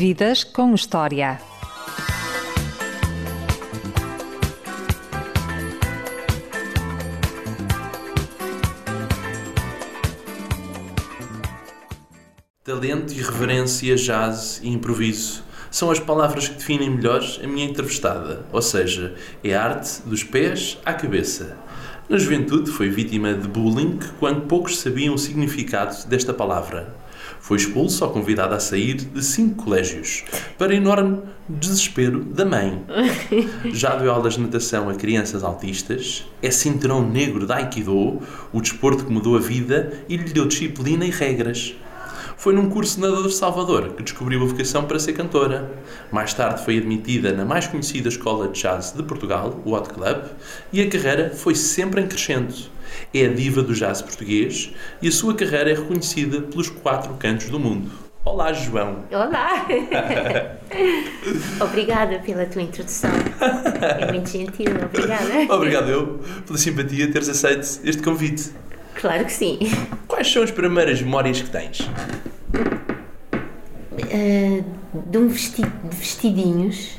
Vidas com História. Talento, irreverência, jazz e improviso são as palavras que definem melhor a minha entrevistada, ou seja, é arte dos pés à cabeça. Na juventude foi vítima de bullying quando poucos sabiam o significado desta palavra. Foi expulso ou convidado a sair de cinco colégios, para enorme desespero da mãe. Já deu aulas de natação a crianças autistas, é cinturão negro da Aikido, o desporto que mudou a vida e lhe deu disciplina e regras. Foi num curso na Dor Salvador que descobriu a vocação para ser cantora. Mais tarde foi admitida na mais conhecida escola de jazz de Portugal, o Hot Club, e a carreira foi sempre em crescendo. É a diva do jazz português e a sua carreira é reconhecida pelos quatro cantos do mundo. Olá, João. Olá! Obrigada pela tua introdução. É muito gentil, obrigada. Obrigado eu pela simpatia de teres aceito este convite. Claro que sim. Quais são as primeiras memórias que tens? Uh, de um vestido, de vestidinhos,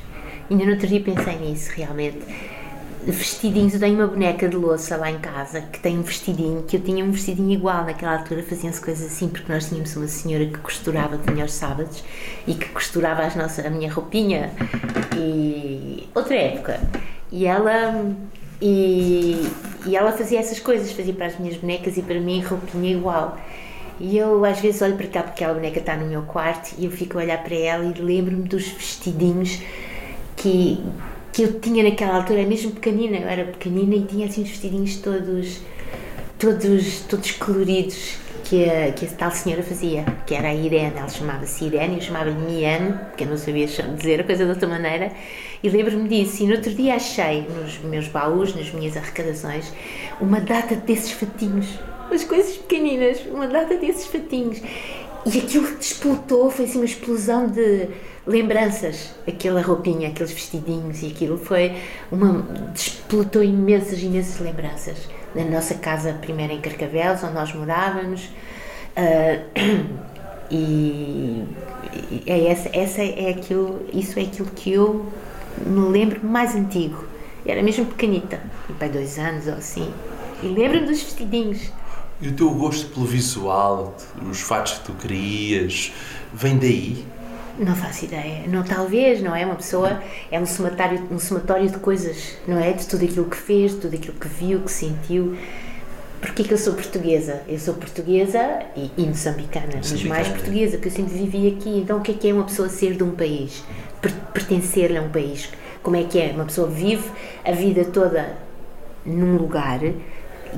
ainda no outro dia pensei nisso realmente. Vestidinhos, eu tenho uma boneca de louça lá em casa que tem um vestidinho, que eu tinha um vestidinho igual, naquela altura faziam-se coisas assim, porque nós tínhamos uma senhora que costurava, tinha aos sábados, e que costurava as nossas, a minha roupinha, e outra época. E ela e, e ela fazia essas coisas, fazia para as minhas bonecas e para mim roupinha igual. E eu às vezes olho para cá porque aquela boneca está no meu quarto e eu fico a olhar para ela e lembro-me dos vestidinhos que, eu tinha naquela altura, mesmo pequenina, eu era pequenina e tinha assim os vestidinhos todos, todos, todos coloridos que a, que a tal senhora fazia, que era a Irene, ela chamava-se Irene, eu chamava-lhe Miane, porque eu não sabia dizer a coisa de outra maneira, e lembro-me disso. E no outro dia achei nos meus baús, nas minhas arrecadações, uma data desses fatinhos, umas coisas pequeninas, uma data desses fatinhos. E aquilo despolutou, foi assim uma explosão de lembranças, aquela roupinha, aqueles vestidinhos e aquilo foi uma. despolutou imensas, imensas lembranças na nossa casa primeiro em Carcavelos, onde nós morávamos. Uh, e, é essa, essa é aquilo, isso é aquilo que eu me lembro mais antigo. Era mesmo pequenita, pai dois anos ou assim. E lembro-me dos vestidinhos. E o teu gosto pelo visual, os fatos que tu querias, vem daí? Não faço ideia. Não, talvez, não é? Uma pessoa é um somatório, um somatório de coisas, não é? De tudo aquilo que fez, de tudo aquilo que viu, que sentiu. Porquê que eu sou portuguesa? Eu sou portuguesa e, e moçambicana, mas mais portuguesa, porque eu sempre vivi aqui. Então, o que é que é uma pessoa ser de um país? Pertencer a um país? Como é que é? Uma pessoa vive a vida toda num lugar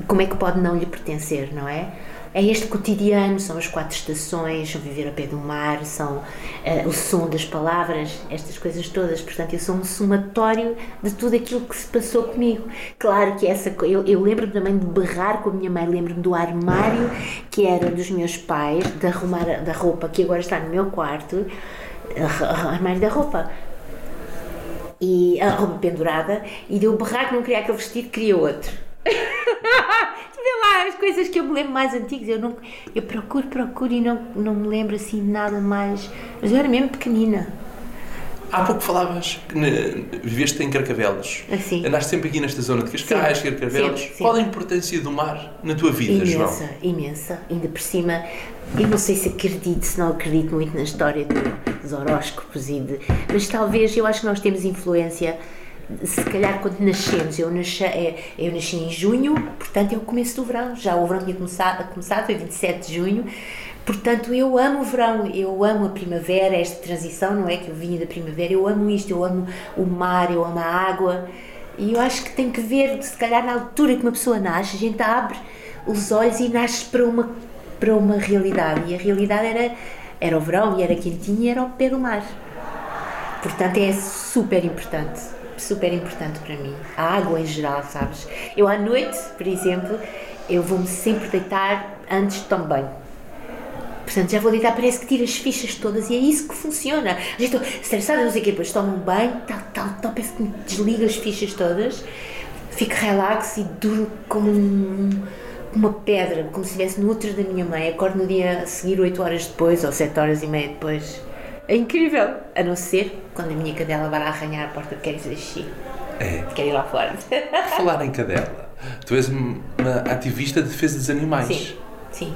como é que pode não lhe pertencer, não é? é este cotidiano, são as quatro estações, são viver a pé do mar, são uh, o som das palavras, estas coisas todas. Portanto, eu sou um somatório de tudo aquilo que se passou comigo. Claro que essa eu, eu lembro-me também de berrar com a minha mãe, lembro-me do armário que era dos meus pais, de arrumar da roupa que agora está no meu quarto, armário da roupa e a roupa pendurada e deu berrar que não queria aquele vestido, queria outro. Vê lá as coisas que eu me lembro mais antigas. Eu, não, eu procuro, procuro e não, não me lembro assim nada mais. Mas eu era mesmo pequenina. Há pouco falavas que ne, viveste em Carcavelos. Assim. Andaste sempre aqui nesta zona de Cascais, sim, Carcavelos. Sim. Qual a importância do mar na tua vida, imensa, João? Imensa, imensa. Ainda por cima, eu não sei se acredito, se não acredito muito na história dos horóscopos e de. Mas talvez, eu acho que nós temos influência se calhar quando nascemos, eu nasci, é, eu nasci em junho, portanto é o começo do verão, já o verão tinha começado, começado foi 27 de junho, portanto eu amo o verão, eu amo a primavera, esta transição, não é? Que eu vinha da primavera, eu amo isto, eu amo o mar, eu amo a água, e eu acho que tem que ver, se calhar na altura que uma pessoa nasce, a gente abre os olhos e nasce para uma, para uma realidade, e a realidade era, era o verão, e era quentinho, e era ao pé do mar. Portanto, é super importante super importante para mim. A água em geral, sabes? Eu à noite, por exemplo, eu vou-me sempre deitar antes de tomar banho. Portanto, já vou deitar, parece que tira as fichas todas e é isso que funciona. Já estou estressada, não sei o quê, depois tomo um banho, tal, tal, tal, parece que me desliga as fichas todas, fico relax e duro como um, uma pedra, como se estivesse no útero da minha mãe. Acordo no dia a seguir, 8 horas depois ou 7 horas e meia depois. É incrível. A não ser quando a minha cadela vai arranhar a porta de quer fazer xixi. É. Quer ir lá fora. Falar em cadela, tu és uma ativista de defesa dos animais. Sim, sim.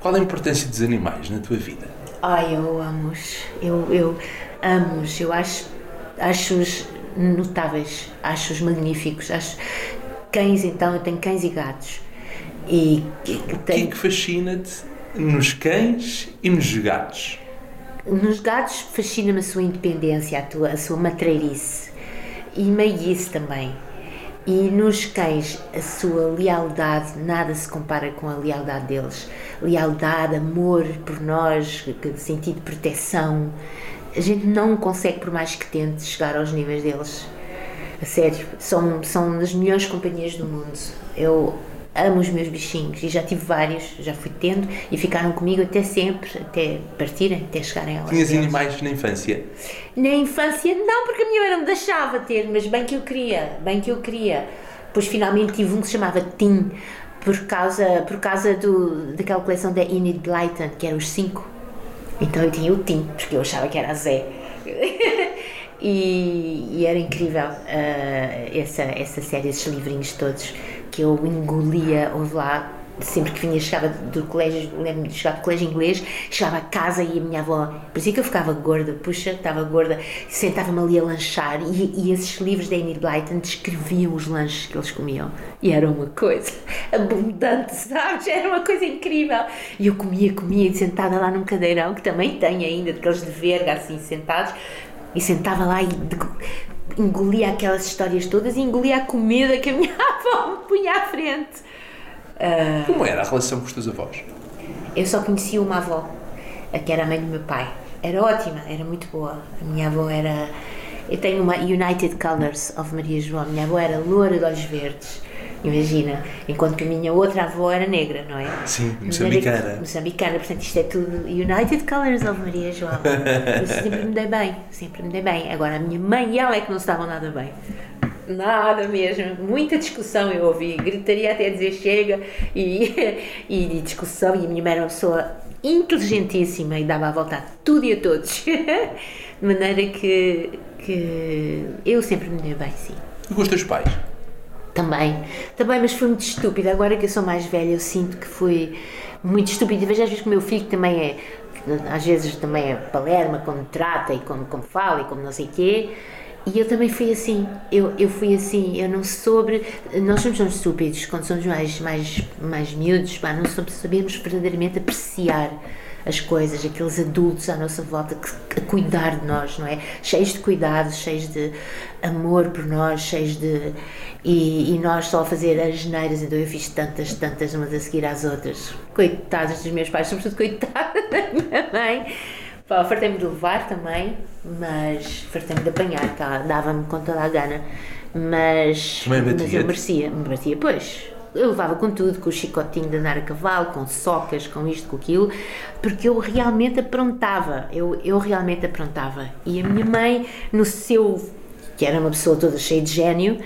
Qual a importância dos animais na tua vida? Ai, eu amo-os. Eu, eu amo-os. Eu acho, acho-os notáveis. Acho-os magníficos. Acho... Cães, então, eu tenho cães e gatos. E O que é que fascina-te nos cães e nos gatos? Nos gatos fascina-me a sua independência, a, tua, a sua matreirice e meiguice também. E nos cães, a sua lealdade, nada se compara com a lealdade deles. Lealdade, amor por nós, sentido de proteção. A gente não consegue, por mais que tente, chegar aos níveis deles. A sério, são, são as melhores companhias do mundo. Eu amo os meus bichinhos e já tive vários, já fui tendo e ficaram comigo até sempre, até partirem, até chegarem aos Tinhas animais na infância? Na infância, não, porque a minha mãe não me deixava ter, mas bem que eu queria, bem que eu queria. Depois finalmente tive um que se chamava Tim, por causa, por causa do, daquela coleção da Enid Blyton, que eram os cinco. Então eu tinha o Tim, porque eu achava que era a Zé. e, e era incrível ah, essa, essa série, esses livrinhos todos que eu engolia, houve lá, sempre que vinha, chegava do colégio, lembro-me de do colégio inglês, chegava a casa e a minha avó, por isso é que eu ficava gorda, puxa, estava gorda, sentava-me ali a lanchar e, e esses livros da Enid Blyton descreviam os lanches que eles comiam e era uma coisa abundante, sabes? Era uma coisa incrível. E eu comia, comia, sentada lá num cadeirão, que também tenho ainda, daqueles de verga, assim, sentados, e sentava lá e engolia aquelas histórias todas e engolia a comida que a minha avó me punha à frente. Como era a relação com os teus avós? Eu só conhecia uma avó, a que era a mãe do meu pai. Era ótima, era muito boa. A minha avó era. Eu tenho uma United Colors of Maria João. A minha avó era loura de olhos verdes. Imagina. Enquanto que a minha outra avó era negra, não é? Sim, moçambicana. Moçambicana, portanto isto é tudo United Colors of Maria João. Eu sempre me dei bem, sempre me dei bem. Agora a minha mãe e ela é que não estavam nada bem. Nada mesmo, muita discussão eu ouvi, gritaria até dizer chega e, e discussão. E a minha mãe era uma pessoa inteligentíssima e dava a volta a tudo e a todos, de maneira que, que eu sempre me dei bem, sim. E com os teus pais? Também, também, mas fui muito estúpida. Agora que eu sou mais velha, eu sinto que fui muito estúpida. E vejo às vezes que o meu filho que também é, às vezes também é palerma, como trata e como, como fala e como não sei o quê. E eu também fui assim, eu, eu fui assim, eu não soube, nós somos tão estúpidos quando somos mais, mais, mais miúdos, pá, não soube- sabemos verdadeiramente apreciar as coisas, aqueles adultos à nossa volta que, a cuidar de nós, não é? Cheios de cuidados, cheios de amor por nós, cheios de. E, e nós só a fazer as geneiras, então eu fiz tantas, tantas, umas a seguir às outras. Coitadas dos meus pais, sobretudo coitada da minha mãe. Pá, fartei-me de levar também, mas fartei-me de apanhar, tá? dava-me com toda a gana. Mas, mas eu merecia, me batia, pois. Eu levava com tudo, com o chicotinho de andar a cavalo, com socas, com isto, com aquilo, porque eu realmente aprontava, eu, eu realmente aprontava. E a minha mãe, no seu, que era uma pessoa toda cheia de gênio,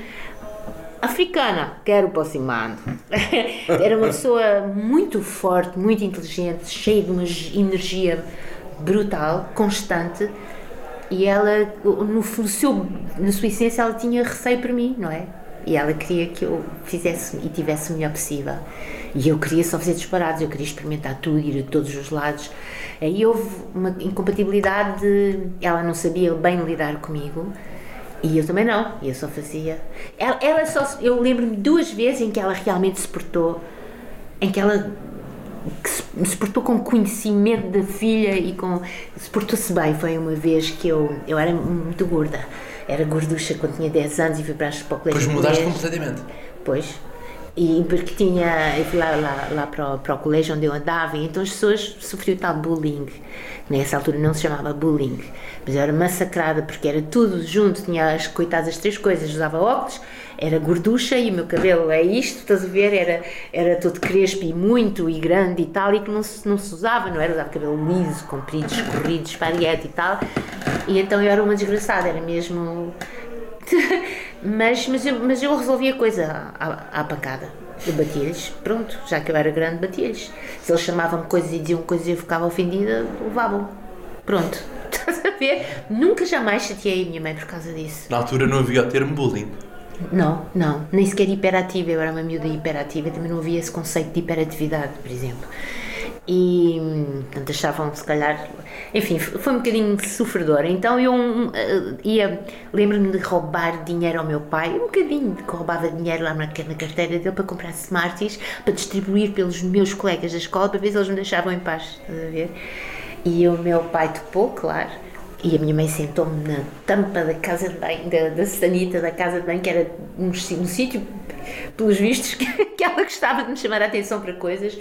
africana, quero aproximando. Era uma pessoa muito forte, muito inteligente, cheia de uma energia brutal, constante. E ela, no, no seu, na sua essência, ela tinha receio por mim, não é? E ela queria que eu fizesse e tivesse o melhor possível. E eu queria só fazer disparados, eu queria experimentar tudo, ir a todos os lados. Aí houve uma incompatibilidade de. Ela não sabia bem lidar comigo. E eu também não, eu só fazia. Ela, ela só. Eu lembro-me duas vezes em que ela realmente se portou, em que ela que se, se portou com conhecimento da filha e com. se portou-se bem. Foi uma vez que eu, eu era muito gorda, era gorducha quando tinha 10 anos e fui para, as- para o colégio. Depois mudaste inglês. completamente. Pois. E porque tinha, eu fui lá, lá, lá para, o, para o colégio onde eu andava, e então as pessoas sofriam tal bullying. Nessa altura não se chamava bullying, mas eu era massacrada porque era tudo junto, tinha as coitadas as três coisas, usava óculos, era gorducha e o meu cabelo é isto, estás a ver? Era, era todo crespo e muito e grande e tal, e que não se, não se usava, não era? Usava cabelo liso, comprido, escorrido, esparguete e tal. E então eu era uma desgraçada, era mesmo mas, mas, eu, mas eu resolvi a coisa à, à pancada. Eu batia-lhes, pronto, já que eu era grande, batia-lhes. Se eles chamavam-me coisas e diziam coisas e eu ficava ofendida, levavam. Pronto. Estás a ver? Nunca jamais chateei a minha mãe por causa disso. Na altura não havia o termo bullying. Não, não, nem sequer hiperativa. Eu era uma miúda hiperativa, também não havia esse conceito de hiperatividade, por exemplo. E, portanto, achavam, se calhar. Enfim, foi um bocadinho sofredora. Então eu uh, ia. Lembro-me de roubar dinheiro ao meu pai, um bocadinho, que roubava dinheiro lá na, na carteira dele para comprar Smarties, para distribuir pelos meus colegas da escola, para ver se eles me deixavam em paz. A ver? E o meu pai topou, claro e a minha mãe sentou-me na tampa da casa de banho, da, da sanita da casa de banho, que era um, um sítio, pelos vistos, que, que ela gostava de me chamar a atenção para coisas.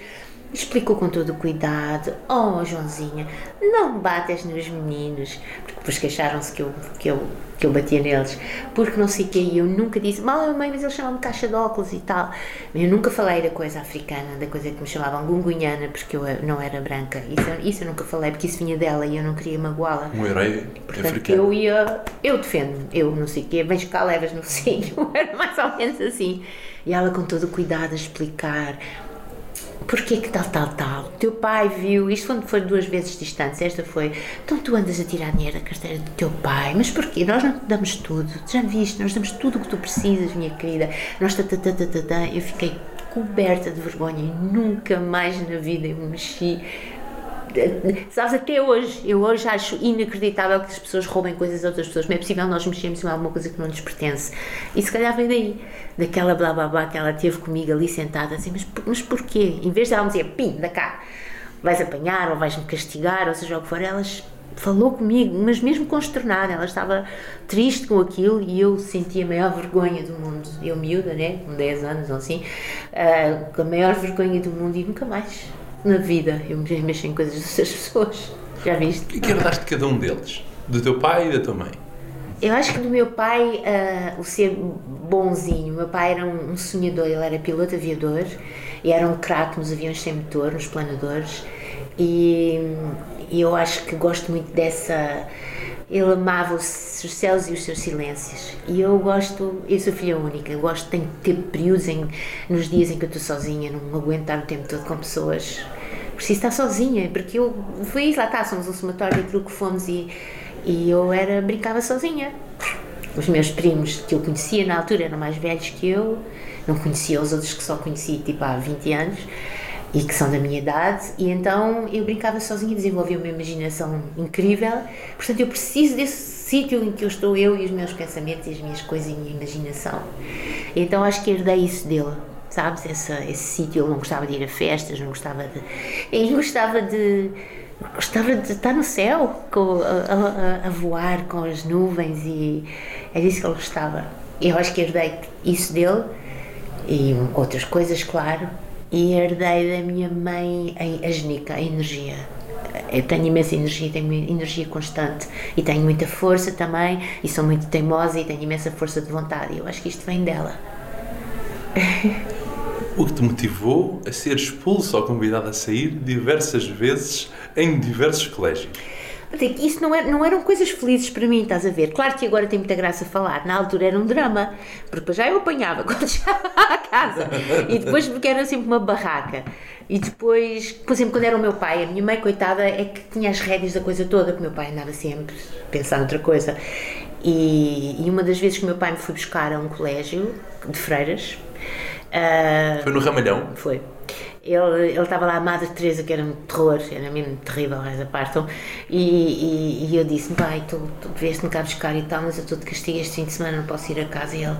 Explicou com todo o cuidado: Oh, Joãozinha, não bates nos meninos. Porque depois queixaram-se que eu, que, eu, que eu batia neles. Porque não sei o que. Eu nunca disse: Mal, mãe, mas eles chamam-me caixa de óculos e tal. Eu nunca falei da coisa africana, da coisa que me chamavam gungunhana, porque eu não era branca. Isso, isso eu nunca falei, porque isso vinha dela e eu não queria magoá-la. Um herói Portanto, africano. eu ia. Eu defendo-me. Eu não sei o quê. Vens cá, levas no focinho. Era mais ou menos assim. E ela, com todo o cuidado, a explicar porquê que tal, tal, tal. Teu pai viu, isto foi, foi duas vezes distantes, esta foi, então tu andas a tirar dinheiro da carteira do teu pai, mas porquê? Nós não te damos tudo, já viste, nós damos tudo o que tu precisas, minha querida. Nós, ta, ta, ta, ta, ta, eu fiquei coberta de vergonha e nunca mais na vida eu me mexi Sabes, até hoje, eu hoje acho inacreditável que as pessoas roubem coisas a outras pessoas. Não é possível nós mexermos em alguma coisa que não nos pertence. E se calhar vem daí, daquela blá blá blá que ela teve comigo ali sentada, assim, mas, mas porquê? Em vez de ela me dizer, pim, da cá, vais apanhar ou vais-me castigar, ou seja o que for, elas falou comigo, mas mesmo consternada, ela estava triste com aquilo e eu sentia a maior vergonha do mundo. Eu miúda, né, com 10 anos ou assim, uh, com a maior vergonha do mundo e nunca mais na vida. Eu me mexo em coisas dessas pessoas. Já viste? E que herdaste de cada um deles? Do teu pai e da tua mãe? Eu acho que do meu pai, uh, o ser bonzinho. O meu pai era um, um, sonhador, ele era piloto aviador e era um craque nos aviões sem motor, nos planadores. E, e eu acho que gosto muito dessa. Ele amava os, céus e os seus silêncios. E eu gosto, eu sou filha única, eu gosto, tenho ter períodos em, nos dias em que eu estou sozinha, não aguentar o tempo todo com pessoas. Preciso estar sozinha, porque eu fui, lá está, somos um somatório daquilo que fomos e, e eu era, brincava sozinha. Os meus primos que eu conhecia na altura eram mais velhos que eu, não conhecia os outros que só conheci tipo há 20 anos e que são da minha idade, e então eu brincava sozinha, desenvolvi uma imaginação incrível. Portanto, eu preciso desse sítio em que eu estou, eu e os meus pensamentos e as minhas coisas e a minha imaginação. Então acho que herdei isso dele, sabes? Esse, esse sítio. Ele não gostava de ir a festas, não gostava de. Ele gostava de. Gostava de estar no céu, com, a, a, a voar com as nuvens, e é disso que ele gostava. Eu acho que herdei isso dele e outras coisas, claro, e herdei da minha mãe a, a genica, a energia. Eu tenho imensa energia, tenho energia constante e tenho muita força também e sou muito teimosa e tenho imensa força de vontade. Eu acho que isto vem dela. O que te motivou a ser expulso ou convidado a sair diversas vezes em diversos colégios? Isso não, é, não eram coisas felizes para mim, estás a ver? Claro que agora tem muita graça falar. Na altura era um drama, porque já eu apanhava quando chegava à casa. E depois porque era sempre uma barraca. E depois, por exemplo, quando era o meu pai, a minha mãe, coitada, é que tinha as rédeas da coisa toda, porque o meu pai andava sempre a pensar noutra coisa. E, e uma das vezes que o meu pai me foi buscar a um colégio de freiras. Uh, foi no Ramalhão? Foi ele, estava lá a Madre Teresa, que era um terror, era mesmo terrível essa parte. E, e, e eu disse: Pai, tu, tu vieste-me cá buscar e tal, mas eu estou de castigo este fim de semana, não posso ir a casa. E, ele,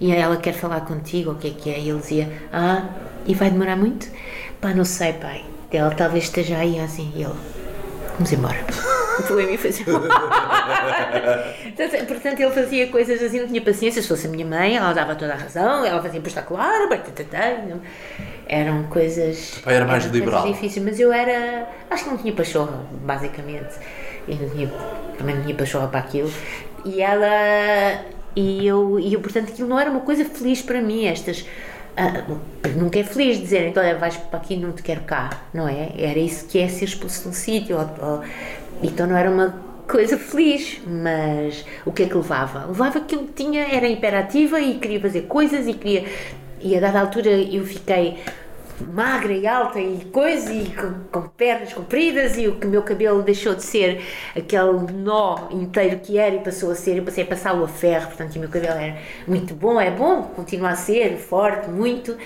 e ela quer falar contigo, o que é que é? E ele dizia: Ah, e vai demorar muito? Pá, não sei, pai. Ele talvez esteja aí assim. E ele: Vamos embora. Tu a mim fazia. Portanto, ele fazia coisas assim, não tinha paciência. Se fosse a minha mãe, ela dava toda a razão, ela fazia claro, eram coisas. Pai era mais liberal. difíceis, mas eu era. Acho que não tinha pachorra, basicamente. Eu não tinha, também não tinha pachorra para aquilo. E ela. E eu, e eu, portanto, aquilo não era uma coisa feliz para mim, estas. Uh, nunca é feliz dizer, então olha, vais para aqui não te quero cá, não é? Era isso que é ser expulso de um sítio. Então não era uma coisa feliz, mas o que é que levava? Levava que eu tinha, era imperativa e queria fazer coisas e queria. E a dada altura eu fiquei magra e alta e coisa, e com, com pernas compridas, e o que o meu cabelo deixou de ser aquele nó inteiro que era e passou a ser, eu passei a passá-lo a ferro, portanto, o meu cabelo era muito bom, é bom, continua a ser forte, muito,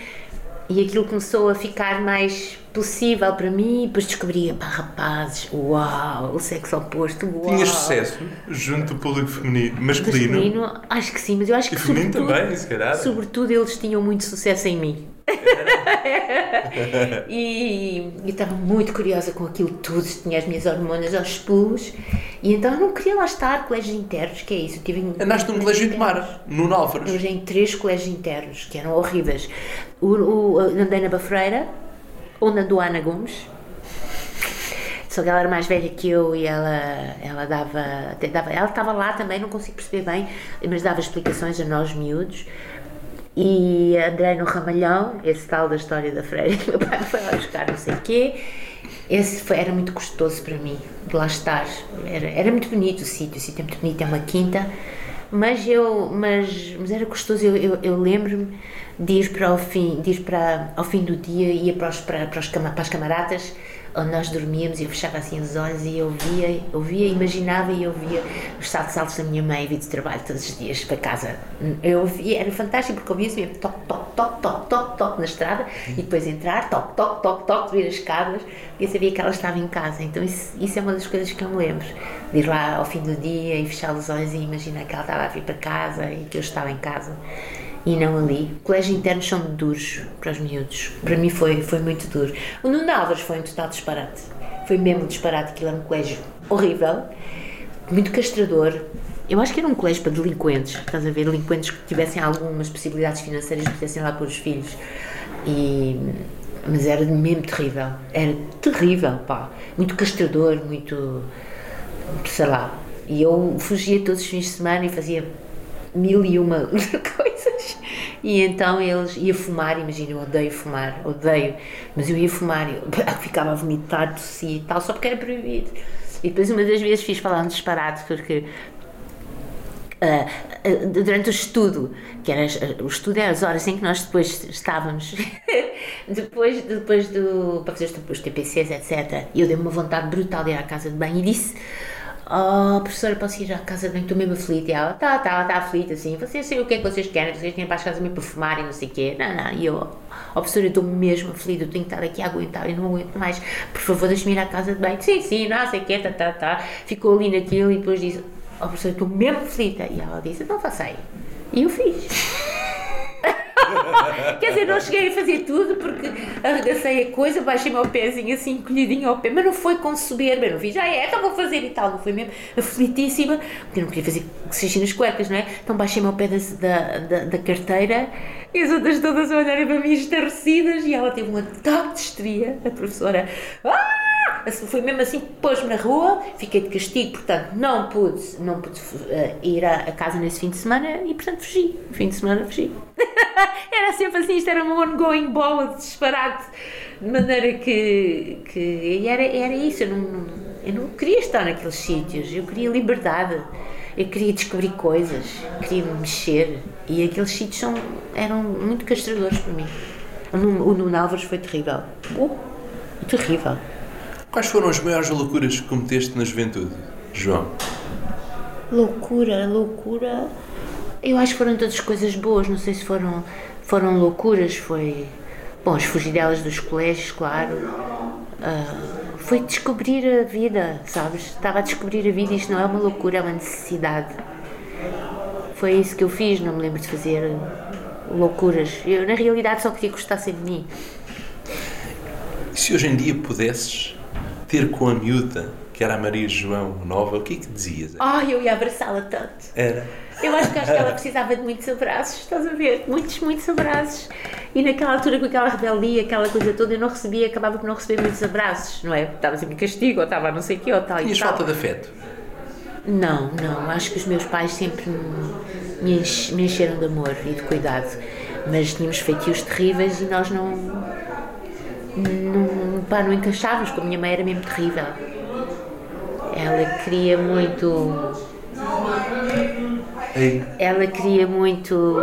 e aquilo começou a ficar mais possível para mim, e depois descobria, pá, rapazes, uau, o sexo oposto, uau. Tinhas sucesso junto do público feminino, masculino. Masculino, acho que sim, mas eu acho E que feminino sobretudo, também, se calhar. sobretudo eles tinham muito sucesso em mim. e eu estava muito curiosa com aquilo tudo, tinha as minhas hormonas aos pulos e então eu não queria lá estar, colégios internos, que é isso? Eu tive Andaste num colégio de mar, no eu Nálvares. andei em três colégios internos, que eram horríveis. O, o, andei na Bafreira, onde andou a Ana Gomes. Só que ela era mais velha que eu e ela, ela dava, dava. Ela estava lá também, não consigo perceber bem, mas dava explicações a nós miúdos. E andei no Ramalhão, esse tal da história da freira, que meu pai foi lá buscar não sei o quê. Esse foi, era muito gostoso para mim, de lá estar. Era, era muito bonito o sítio, o sítio é muito bonito, é uma quinta. Mas eu, mas, mas era gostoso, eu, eu, eu lembro-me de ir para o fim, de para, ao fim do dia, ia para, os, para, para, os, para as camaradas, onde nós dormíamos, eu fechava assim os olhos e eu via, eu via, imaginava e eu via os saltos altos da minha mãe vir de trabalho todos os dias para casa. Eu via, era fantástico porque via assim, toque, toque, toque, toque, toque, toque na estrada e depois entrar, toque, toque, toque, toque, subir as escadas e eu sabia que ela estava em casa. Então isso, isso é uma das coisas que eu me lembro, de ir lá ao fim do dia e fechar os olhos e imaginar que ela estava a vir para casa e que eu estava em casa e não ali. Colégios internos são duros para os miúdos. Para mim foi, foi muito duro. O Nuno Álvares foi um total disparate. Foi mesmo disparate, aquilo era um colégio horrível, muito castrador. Eu acho que era um colégio para delinquentes, estás a ver? Delinquentes que tivessem algumas possibilidades financeiras pudessem lá pôr os filhos. E, mas era mesmo terrível. Era terrível, pá. Muito castrador, muito. sei lá. E eu fugia todos os fins de semana e fazia mil e uma coisas. E então eles ia fumar, imagina, eu odeio fumar, odeio, mas eu ia fumar, eu ficava a vomitar, tossia e tal, só porque era proibido. E depois uma das vezes fiz falar um disparate porque ah, ah, durante o estudo, que era as- o estudo é as horas em que nós depois estávamos, depois, depois do, para fazer os TPCs, etc. E eu dei-me uma vontade brutal de ir à casa de banho e disse: Oh, professora, posso ir à casa de banho? Estou mesmo aflita. E ela: Tá, tá, está aflita, assim. Vocês sei o que é que vocês querem, vocês querem para as casas me perfumar e não sei o quê. Não, não. E eu: Oh, professora, eu estou mesmo aflita, eu tenho que estar aqui a aguentar, eu não aguento mais. Por favor, deixe-me ir à casa de banho. Sim, sim, não sei o quê, tá, tá, tá. Ficou ali naquilo e depois disse: Oh, professora, estou mesmo aflita. E ela disse: Então faça aí. E eu fiz. Quer dizer, não cheguei a fazer tudo porque arregacei a coisa, baixei-me ao pezinho assim, encolhidinho ao pé, mas não foi com soberba, não fiz, já é, então vou fazer e tal, não foi mesmo aflitíssima, porque eu não queria fazer xixi nas cuecas, não é? Então baixei-me ao pé da, da, da, carteira e as outras todas a olharem para mim estarrecidas e ela teve um ataque de histeria, a professora, ah! Assim, foi mesmo assim, pôs-me na rua, fiquei de castigo, portanto não pude, não pude eh, ir à, casa nesse fim de semana e portanto fugi, no fim de semana fugi. era sempre assim, isto era uma ongoing bola de disparate, de maneira que, que era, era isso, eu não, eu não queria estar naqueles sítios, eu queria liberdade, eu queria descobrir coisas, queria me mexer e aqueles sítios são, eram muito castradores para mim. O Nuno Álvares foi terrível, uh, terrível. Quais foram as maiores loucuras que cometeste na juventude, João? Loucura, loucura. Eu acho que foram todas coisas boas, não sei se foram, foram loucuras, foi. Bom, as fugidelas dos colégios, claro. Ah, foi descobrir a vida, sabes? Estava a descobrir a vida e isto não é uma loucura, é uma necessidade. Foi isso que eu fiz, não me lembro de fazer loucuras. Eu, na realidade, só queria que gostassem de mim. E se hoje em dia pudesses ter com a miúda, que era a Maria João Nova, o que é que dizias? Ai, eu ia abraçá-la tanto. Era. Eu acho que, acho que ela precisava de muitos abraços, estás a ver? Muitos, muitos abraços. E naquela altura, com aquela rebeldia, aquela coisa toda, eu não recebia, acabava por não receber muitos abraços, não é? Estava sempre em castigo, ou estava não sei o quê, ou tal e tal. falta de afeto? Não, não. Acho que os meus pais sempre me, me enche- me encheram de amor e de cuidado. Mas tínhamos feitios terríveis e nós não. Não, pá, não encaixávamos, porque a minha mãe era mesmo terrível. Ela queria muito. Ei, Ela queria muito.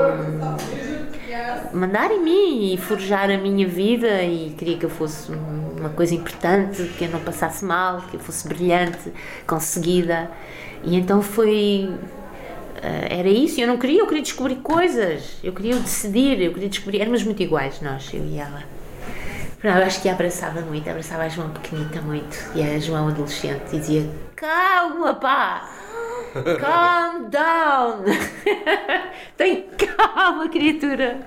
mandar em mim e forjar a minha vida e queria que eu fosse uma coisa importante, que eu não passasse mal, que eu fosse brilhante, conseguida. E então foi. eh, Era isso, eu não queria, eu queria descobrir coisas, eu queria decidir, eu queria descobrir. Éramos muito iguais, nós, eu e ela. Não, eu acho que a abraçava muito, abraçava a João pequenita muito e a João adolescente dizia: Calma, pá! Calm down! Tem calma, criatura!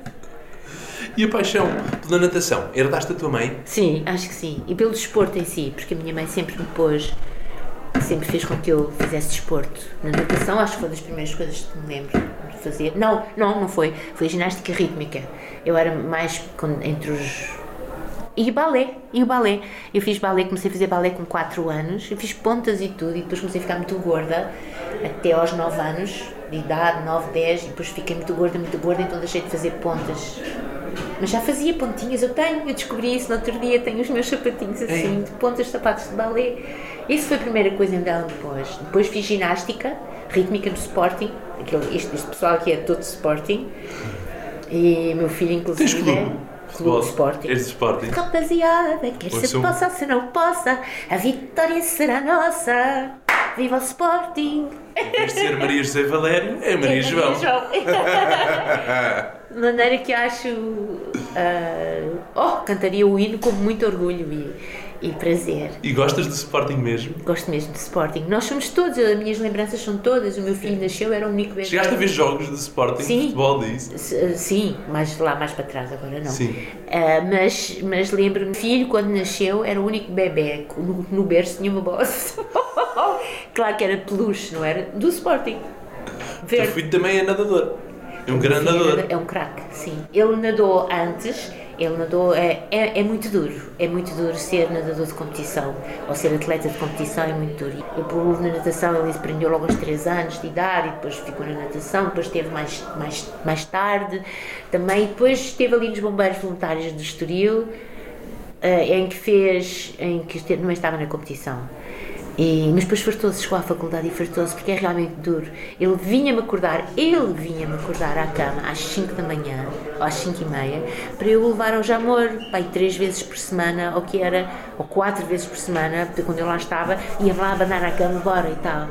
E a paixão pela natação? Herdaste da tua mãe? Sim, acho que sim. E pelo desporto em si, porque a minha mãe sempre me pôs, sempre fez com que eu fizesse desporto. Na natação, acho que foi das primeiras coisas que me lembro de fazer. Não, não, não foi. Foi ginástica rítmica. Eu era mais entre os. E balé, e o balé. Eu fiz balé, comecei a fazer balé com 4 anos, eu fiz pontas e tudo, e depois comecei a ficar muito gorda, até aos 9 anos de idade, 9, 10, e depois fiquei muito gorda, muito gorda, então deixei de fazer pontas. Mas já fazia pontinhas, eu tenho, eu descobri isso no outro dia, tenho os meus sapatinhos assim, de pontas, sapatos de balé. Isso foi a primeira coisa ela me pôs. Depois fiz ginástica, rítmica no Sporting, aquele, este, este pessoal aqui é todo Sporting, e meu filho inclusive Tens clube? É Clube Sporting. És de Sporting? Rapaziada, quer se possa, se não possa, a vitória será nossa. Viva o Sporting! Em vez de ser Maria José Valério, é Maria João. De maneira que acho. ah, oh, cantaria o hino com muito orgulho e, e prazer. E gostas do Sporting mesmo? Gosto mesmo de Sporting. Nós somos todos, as minhas lembranças são todas. O meu filho nasceu, era o único bebê. Chegaste a ver jogos do Sporting, Sim. futebol disso? S- Sim, mais lá mais para trás, agora não. Sim. Ah, mas mas lembro-me, filho, quando nasceu, era o único bebê no, no berço tinha uma bola. claro que era peluche, não era? Do Sporting. Verde. fui também a nadador. É um grande nadador. É um craque, sim. Ele nadou antes, ele nadou. É, é, é muito duro. É muito duro ser nadador de competição ou ser atleta de competição, é muito duro. Eu pus na natação, ele aprendeu logo aos 3 anos de idade e depois ficou na natação, depois esteve mais, mais, mais tarde também. Depois esteve ali nos Bombeiros Voluntários do Estoril, eh, em que fez. em que também estava na competição. E, mas depois fartou-se, chegou à faculdade e fartou-se porque é realmente duro. Ele vinha-me acordar, ele vinha-me acordar à cama às 5 da manhã, ou às 5 e meia, para eu levar ao Jamor, pai, três vezes por semana, ou que era, ou quatro vezes por semana, porque quando eu lá estava, ia lá abanar na cama, bora e tal.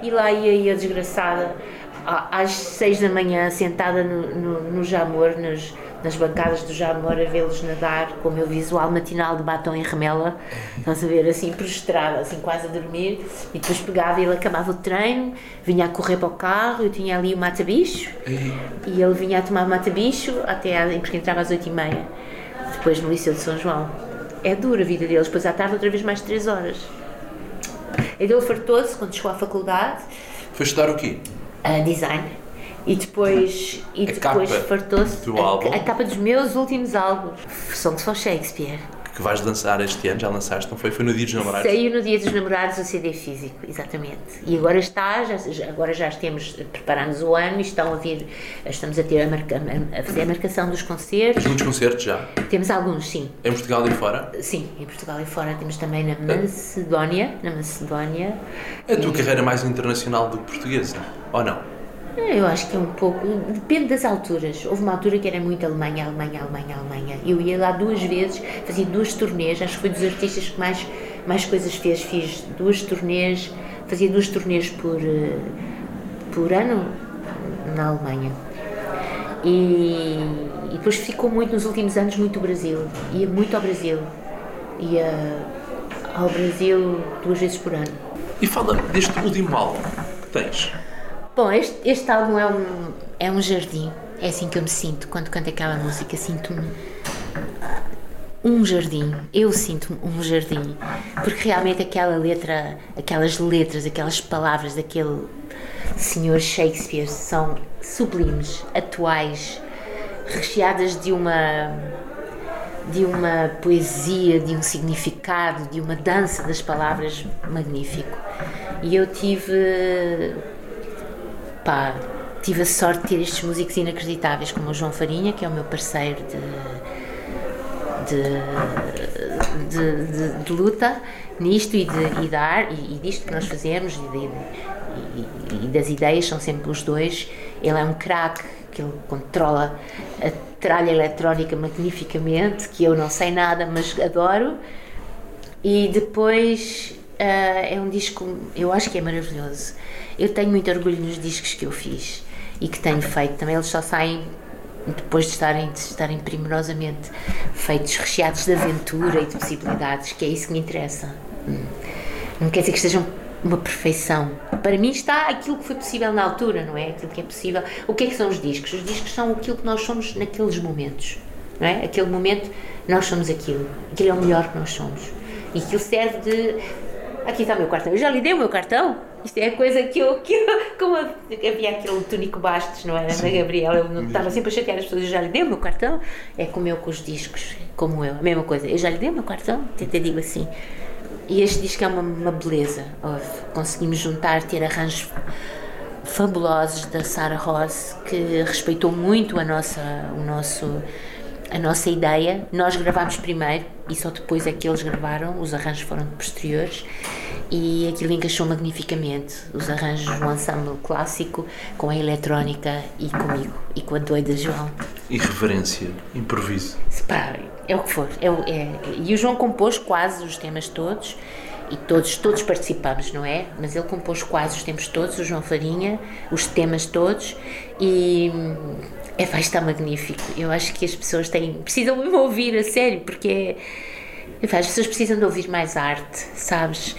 E lá ia eu, desgraçada, às 6 da manhã, sentada no, no, no Jamor, nas, nas bancadas do Jamor, a vê-los nadar com o meu visual matinal de batom e remela, estás a ver, assim, prostrada, assim, quase a dormir, e depois pegava e ele acabava o treino, vinha a correr para o carro, eu tinha ali o mata-bicho, e ele vinha a tomar o mata-bicho, até porque entrava às 8 e meia, depois no Liceu de São João. É dura a vida deles, depois à tarde outra vez mais 3 horas. Ele fartou-se quando chegou à faculdade, Foi estudar o quê? a design. E depois, e depois fartou-se a, a capa dos meus últimos álbuns. Songs for Shakespeare. Que vais lançar este ano, já lançaste, não foi? Foi no dia dos namorados? Saiu no dia dos namorados o CD físico, exatamente. E agora está, já, agora já temos, preparamos o ano e estão a vir, estamos a ter a, marca, a fazer a marcação dos concertos. Muitos concertos já? Temos alguns, sim. Em Portugal e fora? Sim, em Portugal e fora temos também na Macedónia, na Macedónia. É a tua carreira mais internacional do que portuguesa? Ou não? Eu acho que é um pouco. Depende das alturas. Houve uma altura que era muito Alemanha, Alemanha, Alemanha, Alemanha. Eu ia lá duas vezes, fazia duas turnês. Acho que foi dos artistas que mais, mais coisas fez. Fiz duas turnês, fazia duas turnês por, eh, por ano na Alemanha. E, e depois ficou muito, nos últimos anos, muito o Brasil. Ia muito ao Brasil. Ia ao Brasil duas vezes por ano. E fala deste último álbum que tens. Bom, este, este álbum é um, é um jardim. É assim que eu me sinto quando canto aquela música. Sinto-me um jardim. Eu sinto-me um jardim. Porque realmente aquela letra, aquelas letras, aquelas palavras daquele senhor Shakespeare são sublimes, atuais, recheadas de uma de uma poesia, de um significado, de uma dança das palavras magnífico. E eu tive pá, tive a sorte de ter estes músicos inacreditáveis, como o João Farinha, que é o meu parceiro de, de, de, de luta nisto e, de, e, dar, e, e disto que nós fazemos e, e, e, das ideias, são sempre os dois. Ele é um craque, que ele controla a tralha eletrónica magnificamente, que eu não sei nada, mas adoro. E depois é um disco, eu acho que é maravilhoso. Eu tenho muito orgulho nos discos que eu fiz e que tenho feito. Também eles só saem depois de estarem, de estarem primorosamente feitos, recheados de aventura e de possibilidades, que é isso que me interessa. Não quer dizer que estejam uma perfeição. Para mim está aquilo que foi possível na altura, não é? Aquilo que é possível. O que é que são os discos? Os discos são aquilo que nós somos naqueles momentos, não é? Aquele momento, nós somos aquilo. Aquilo é o melhor que nós somos. E aquilo serve de. Aqui está o meu cartão. Eu já lhe dei o meu cartão? Isto é a coisa que eu. Que eu como havia aquele Túnico Bastos, não era? Na Gabriela, eu estava sempre a chatear as pessoas. Eu já lhe dei o meu cartão? É como eu com os discos, como eu, a mesma coisa. Eu já lhe dei o meu cartão? Até digo assim. E este disco é uma, uma beleza. Conseguimos juntar, ter arranjos fabulosos da Sarah Ross, que respeitou muito a nossa, o nosso, a nossa ideia. Nós gravámos primeiro e só depois é que eles gravaram, os arranjos foram posteriores e aquilo encaixou magnificamente. Os arranjos, o ensemble clássico com a eletrónica e comigo e com a doida João. Irreverência, improviso. Pá, é o que for. É, é, e o João compôs quase os temas todos e todos, todos participamos, não é? Mas ele compôs quase os temas todos, o João Farinha, os temas todos e é, vai estar magnífico. Eu acho que as pessoas têm, precisam me ouvir a sério, porque é as pessoas precisam de ouvir mais arte, sabes?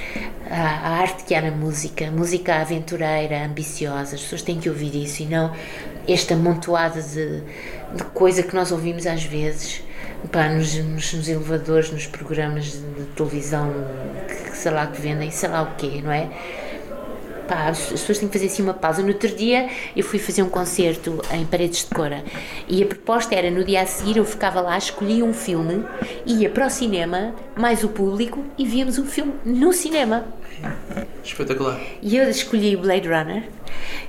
A, a, arte que há na música, música aventureira, ambiciosa, as pessoas têm que ouvir isso e não esta amontoada de, de coisa que nós ouvimos às vezes pá, nos, nos, nos elevadores, nos programas de, de televisão, que, sei lá que vendem, sei lá o quê, não é? Pá, as pessoas têm que fazer assim uma pausa. No outro dia eu fui fazer um concerto em Paredes de Cora e a proposta era no dia a seguir eu ficava lá, escolhia um filme, ia para o cinema, mais o público e víamos um filme no cinema. Espetacular. E eu escolhi Blade Runner.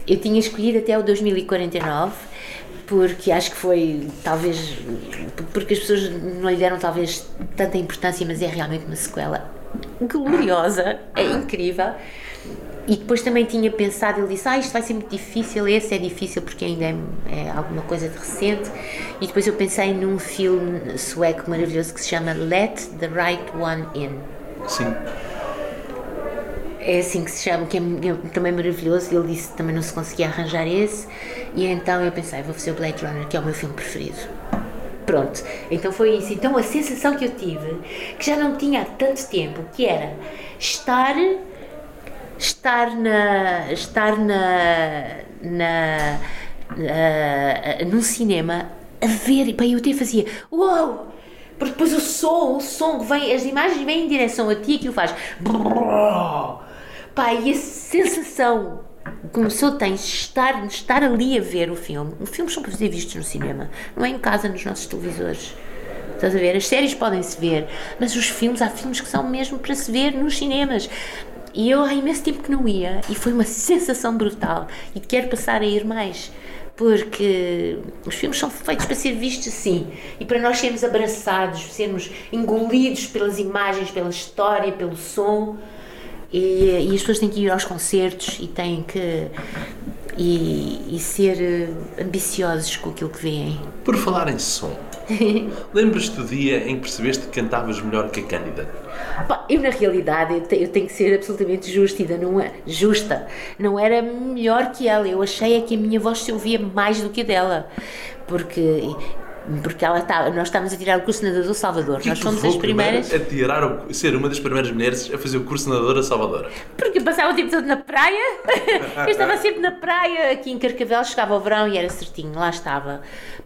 Eu tinha escolhido até o 2049 porque acho que foi talvez porque as pessoas não lhe deram talvez tanta importância, mas é realmente uma sequela gloriosa, é incrível. E depois também tinha pensado, ele disse, ah, isto vai ser muito difícil, esse é difícil porque ainda é, é, alguma coisa de recente. E depois eu pensei num filme sueco maravilhoso que se chama Let the Right One In. Sim. É assim que se chama, que é, é também maravilhoso. Ele disse que também não se conseguia arranjar esse. E então eu pensei, vou fazer o Blade Runner, que é o meu filme preferido. Pronto, então foi isso. Então a sensação que eu tive, que já não tinha há tanto tempo, que era estar estar na estar na, na uh, num cinema a ver, bem, eu até fazia uau! Porque depois o som, o som vem, as imagens vêm em direção a ti e aquilo faz. Pá, e a sensação começou tens estar, estar ali a ver o filme. Os filmes são para ser vistos no cinema, não é em casa nos nossos televisores. Estás a ver? As séries podem-se ver, mas os filmes, há filmes que são mesmo para se ver nos cinemas. E eu há imenso tempo que não ia e foi uma sensação brutal. E quero passar a ir mais porque os filmes são feitos para ser vistos assim. E para nós sermos abraçados, sermos engolidos pelas imagens, pela história, pelo som. E, e as pessoas têm que ir aos concertos e têm que e, e ser eh, ambiciosos com aquilo que veem. Por falar em som, lembras-te do dia em que percebeste que cantavas melhor que a Cândida? eu na realidade eu, te, eu, tenho que ser absolutamente justa, não é justa, não era melhor que ela. Eu achei é que a minha voz se ouvia mais do que a dela, porque porque ela está, nós estávamos a tirar o curso de nadador Salvador. Que nós fomos as primeiras. A tirar o, ser uma das primeiras mulheres a fazer o curso de nadador a Salvador. Porque passava o tempo todo na praia. eu estava sempre na praia, aqui em Carcavel, chegava ao verão e era certinho, lá estava.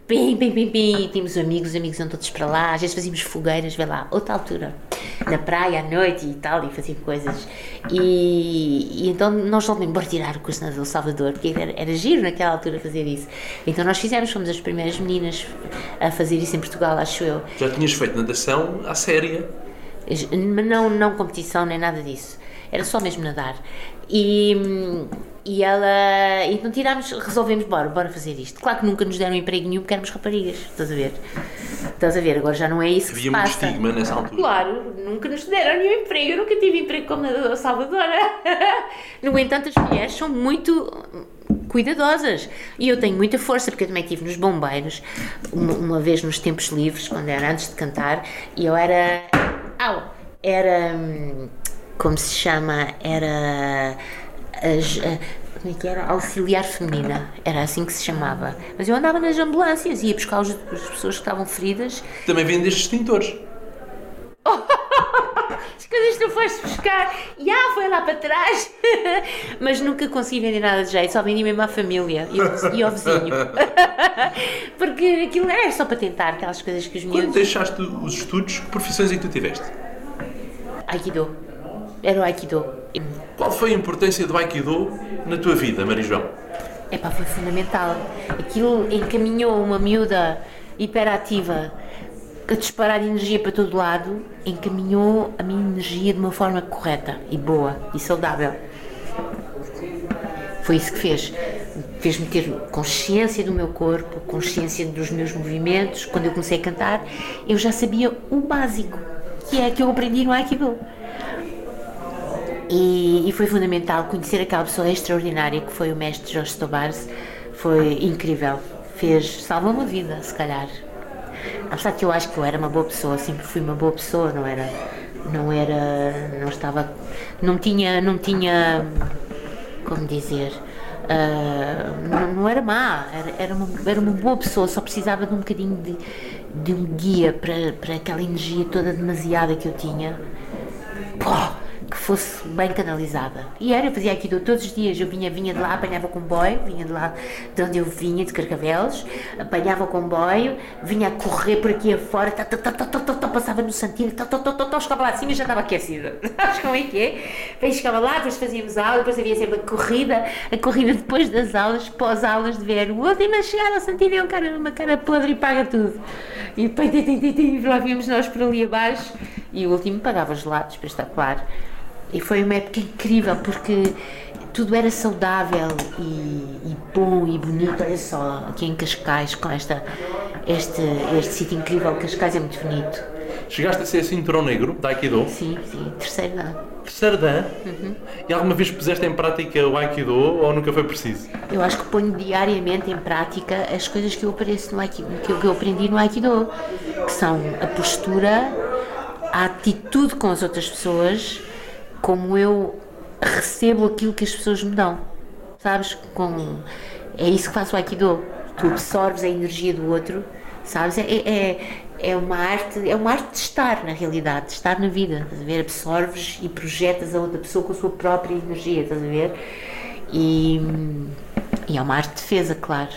Pim, pim, pim, pim. Tínhamos amigos, os amigos iam todos para lá. Às vezes fazíamos fogueiras, vê lá, outra altura. Na praia à noite e tal, e fazíamos coisas. E, e então nós fomos embora tirar o curso de nadador Salvador, porque era, era giro naquela altura fazer isso. Então nós fizemos, fomos as primeiras meninas a fazer isso em Portugal, acho eu. Já tinhas feito natação à séria? Não, não competição nem nada disso. Era só mesmo nadar. E, e ela. Então tirámos, resolvemos, bora, bora fazer isto. Claro que nunca nos deram emprego nenhum porque éramos raparigas, estás a ver? Estás a ver? Agora já não é isso que Havia se muito passa. estigma nessa altura. Claro, nunca nos deram nenhum emprego. Eu nunca tive emprego como nadadora salvadora. No entanto, as mulheres são muito cuidadosas. E eu tenho muita força, porque eu também estive nos bombeiros, uma, uma vez nos tempos livres, quando era antes de cantar, e eu era. Au! Era. hum, Como se chama? Era. As- como é que era? Auxiliar feminina, era assim que se chamava. Mas eu andava nas ambulâncias, ia buscar os- as pessoas que estavam feridas Também vendeste extintores. As coisas que tu foste buscar, e ah, foi lá para trás. Mas nunca consegui vender nada de jeito, só vendi mesmo à família e ao, e ao vizinho. Porque aquilo era só para tentar, aquelas coisas que os Quando miúdos. deixaste os estudos, que profissões é que tu tiveste? Aikido. Era o Aikido. Qual foi a importância do Aikido na tua vida, Maria João? Epá, foi fundamental. Aquilo encaminhou uma miúda hiperativa a disparar energia para todo lado, encaminhou a minha energia de uma forma correta e boa e saudável. Foi isso que fez. Fez-me ter consciência do meu corpo, consciência dos meus movimentos. Quando eu comecei a cantar, eu já sabia o básico, que é que eu aprendi no Aikido. E, e foi fundamental conhecer aquela pessoa extraordinária que foi o mestre Jorge Tobars. Foi incrível. Fez, salvou-me a vida, se calhar. Apesar que eu acho que eu era uma boa pessoa, sempre fui uma boa pessoa, não era, não era, não estava, não tinha, não tinha, como dizer, ah, não, não era má, era, era, uma, era uma boa pessoa, só precisava de um bocadinho de, de um guia para, para aquela energia toda demasiada que eu tinha. Pô, que fosse bem canalizada. E era, eu fazia aquilo todos os dias. Eu vinha, vinha de lá, apanhava o comboio, vinha de lá de onde eu vinha, de Carcavelos, apanhava o comboio, vinha a correr por aqui afora, tá, tá, tá, tá, tá, tá, tá, passava no Santinho, tá, tá, tá, tá, tá, chegava lá acima e já estava aquecida. Sabes como é que é? Depois chegava lá, depois fazíamos aula, depois havia sempre a corrida, a corrida depois das aulas, pós-aulas de ver o último a chegar ao Santinho é um cara, uma cara podre e paga tudo. E depois lá vimos nós por ali abaixo e o último pagava gelados, espetacular. E foi uma época incrível porque tudo era saudável e, e bom e bonito. Olha só, aqui em Cascais, com esta, este, este sítio incrível, Cascais é muito bonito. Chegaste a ser cinturão negro da Aikido, Sim, sim, terceiro ano. terceiro dan, Uhum. e alguma vez puseste em prática o Aikido ou nunca foi preciso? Eu acho que ponho diariamente em prática as coisas que eu, apareço no Aikido, que eu, que eu aprendi no Aikido, que são a postura, a atitude com as outras pessoas, como eu recebo aquilo que as pessoas me dão. Sabes? Com, é isso que faço o Aikido. Tu absorves a energia do outro, sabes? É, é, é uma arte, é uma arte de estar na realidade, de estar na vida, estás a ver? Absorves e projetas a outra pessoa com a sua própria energia, estás a ver? E, e é uma arte de defesa, claro.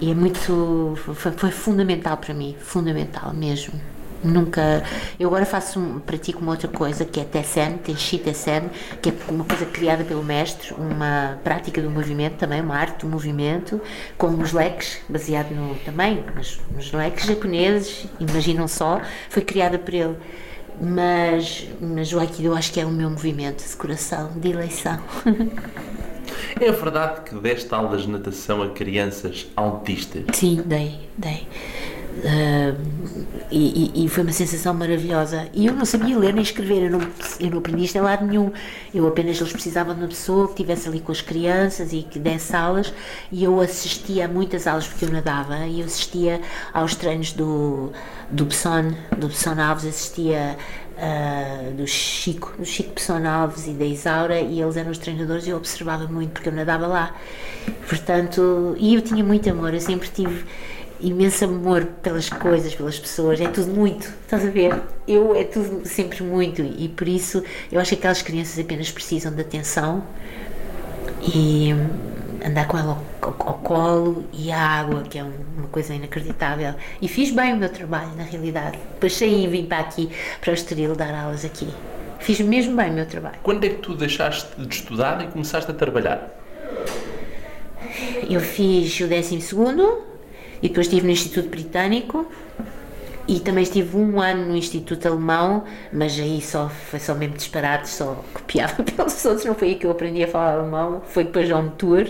E é muito. Foi, foi fundamental para mim, fundamental mesmo. Nunca. Eu agora faço, um- pratico uma outra coisa que é Tessen, Tenshi Tessen, que é uma coisa criada pelo mestre, uma prática do movimento também, uma arte do movimento, com os leques, baseado no, também nos, leques japoneses, imaginam só, foi criada por ele. Mas, mas o Aikido acho que é o meu movimento de coração, de eleição. É verdade que deste aulas de natação a crianças autistas? Sim, dei, dei. Ah, e, e- foi uma sensação maravilhosa. E eu não sabia ler nem escrever, eu não, eu não aprendi isto em lado nenhum. Eu apenas eles precisavam de uma pessoa que estivesse ali com as crianças e que desse aulas. E eu assistia a muitas aulas porque eu nadava. E eu assistia aos treinos do, do Besson, do Besson Alves, assistia ah, do Chico, do Chico Pessoa Alves e da Isaura, e eles eram os treinadores e eu observava muito porque eu nadava lá. Portanto, e eu tinha muito amor, eu sempre tive imenso amor pelas coisas, pelas pessoas, é tudo muito, estás a ver? Eu é tudo sempre muito e por isso eu acho que aquelas crianças apenas precisam de atenção e andar com ela ao, ao- ao colo e a água, que é um- uma coisa inacreditável. E fiz bem o meu trabalho, na realidade. Depois saí e vim para aqui, para o Estoril, dar aulas aqui. Fiz mesmo bem o meu trabalho. Quando é que tu deixaste de estudar e começaste a trabalhar? Eu fiz o 12 segundo e depois estive no Instituto Britânico e também estive um ano no Instituto Alemão, mas aí só foi só mesmo disparado, só copiava pelos outros, não foi aí que eu aprendi a falar alemão, foi depois ao tour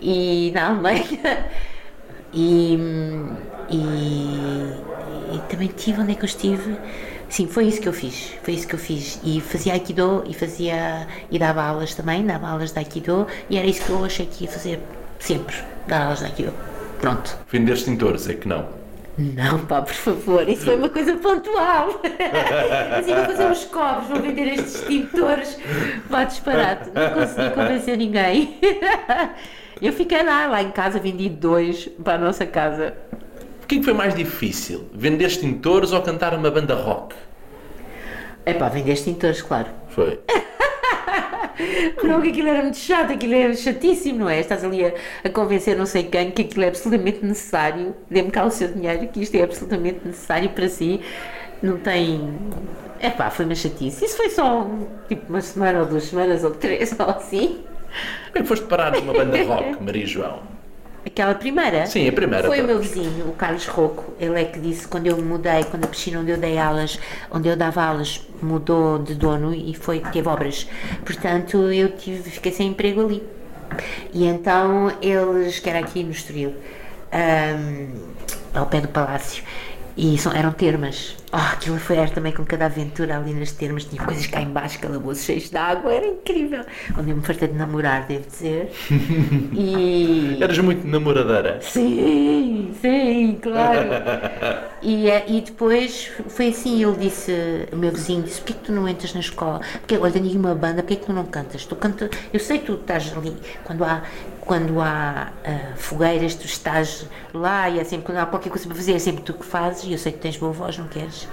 e na Alemanha. E, e, e também tive, onde é que eu estive? Sim, foi isso que eu fiz, foi isso que eu fiz. E fazia Aikido e fazia, e dava aulas também, dava aulas de Aikido e era isso que eu achei que ia fazer sempre, dar aulas de Aikido. Pronto. Vender extintores, é que não. Não, pá, por favor, isso foi uma coisa pontual. assim, vou fazer uns cobres, vou vender estes extintores. Vá disparate, não consegui convencer ninguém. Eu fiquei lá, lá em casa, vendi dois para a nossa casa. O que é que foi mais difícil? Vender extintores ou cantar uma banda rock? É pá, vender extintores, claro. Foi. Não, que aquilo era muito chato, aquilo era chatíssimo, não é? Estás ali a, a convencer não sei quem que aquilo é absolutamente necessário, dê-me cá o seu dinheiro, que isto é absolutamente necessário para si. Não tem. É pá, foi uma chatice. Isso foi só tipo uma semana ou duas semanas ou três, ou assim. Como é foste parar numa banda rock, Maria João? Aquela primeira? Sim, a primeira. Foi o tá. meu vizinho, o Carlos Rocco. Ele é que disse, quando eu me mudei, quando a piscina onde eu dei aulas, onde eu dava aulas, mudou de dono e foi, teve obras. Portanto, eu tive, fiquei sem emprego ali. E então eles, que era aqui no Estoril, ahm, ao pé do palácio, e são, eram termas. Oh, aquilo foi era também com cada aventura ali nas termas, tinha coisas cá embaixo, calabouços cheios de água, era incrível. Onde eu me fartei de namorar, devo dizer. E. Eras muito namoradeira. Sim, sim, claro. e, eh, e depois foi assim, ele disse, o meu vizinho disse, porquê que tu não entras na escola? Porque olha, tenho uma banda, porquê que tu não cantas? Tu canta, eu sei que tu estás ali, quando há, quando há ah, fogueiras, tu estás lá e é sempre, quando há qualquer coisa para fazer, é sempre tu que fazes, e eu sei que tens boa voz, não queres?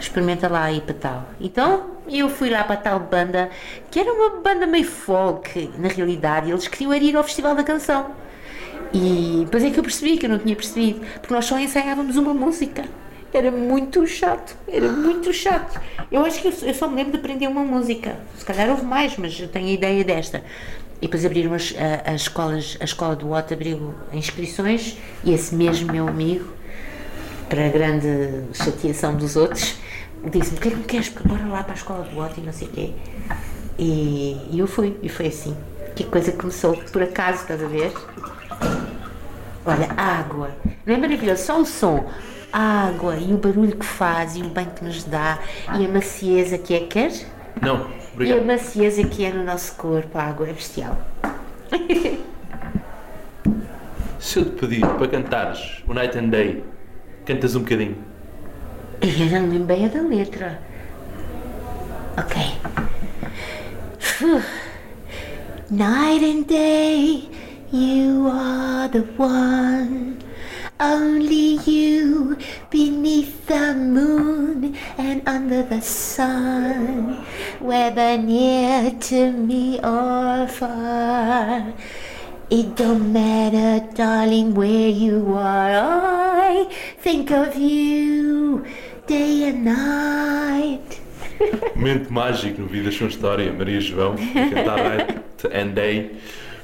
Experimenta lá ir para tal. Então eu fui lá para tal banda, que era uma banda meio folk, na realidade, eles queriam ir ao Festival da Canção. E depois é que eu percebi que eu não tinha percebido, porque nós só ensaiávamos uma música. Era muito chato, era muito chato. Eu acho que eu, eu só me lembro de aprender uma música. Se calhar houve mais, mas eu tenho a ideia desta. E depois abriram as, a- as escolas, a escola do Otto abriu inscrições e esse mesmo meu amigo, para a grande chateação dos outros, disse-me: Porquê que não queres? Bora lá para a escola do Otto e não sei o quê. E, e eu fui, e foi assim. Que coisa começou por acaso, estás a ver? Olha, água. Não é maravilhoso? Só o som. Água e o barulho que faz e o bem que nos dá e a macieza que é. Queres? Não, E a obrigado. macieza que é no nosso corpo. A água é bestial. Se eu te pedir para cantares o Night and Day, cantas um bocadinho. Eu já não lembro bem a da letra. Ok. Night and day, you are the one. Only you beneath the moon and under the sun. Whether near to me or far. It don't matter, darling, where you are. I think of you day and night. Momento mágico no Vidas com História, Maria João, cantar Night and Day.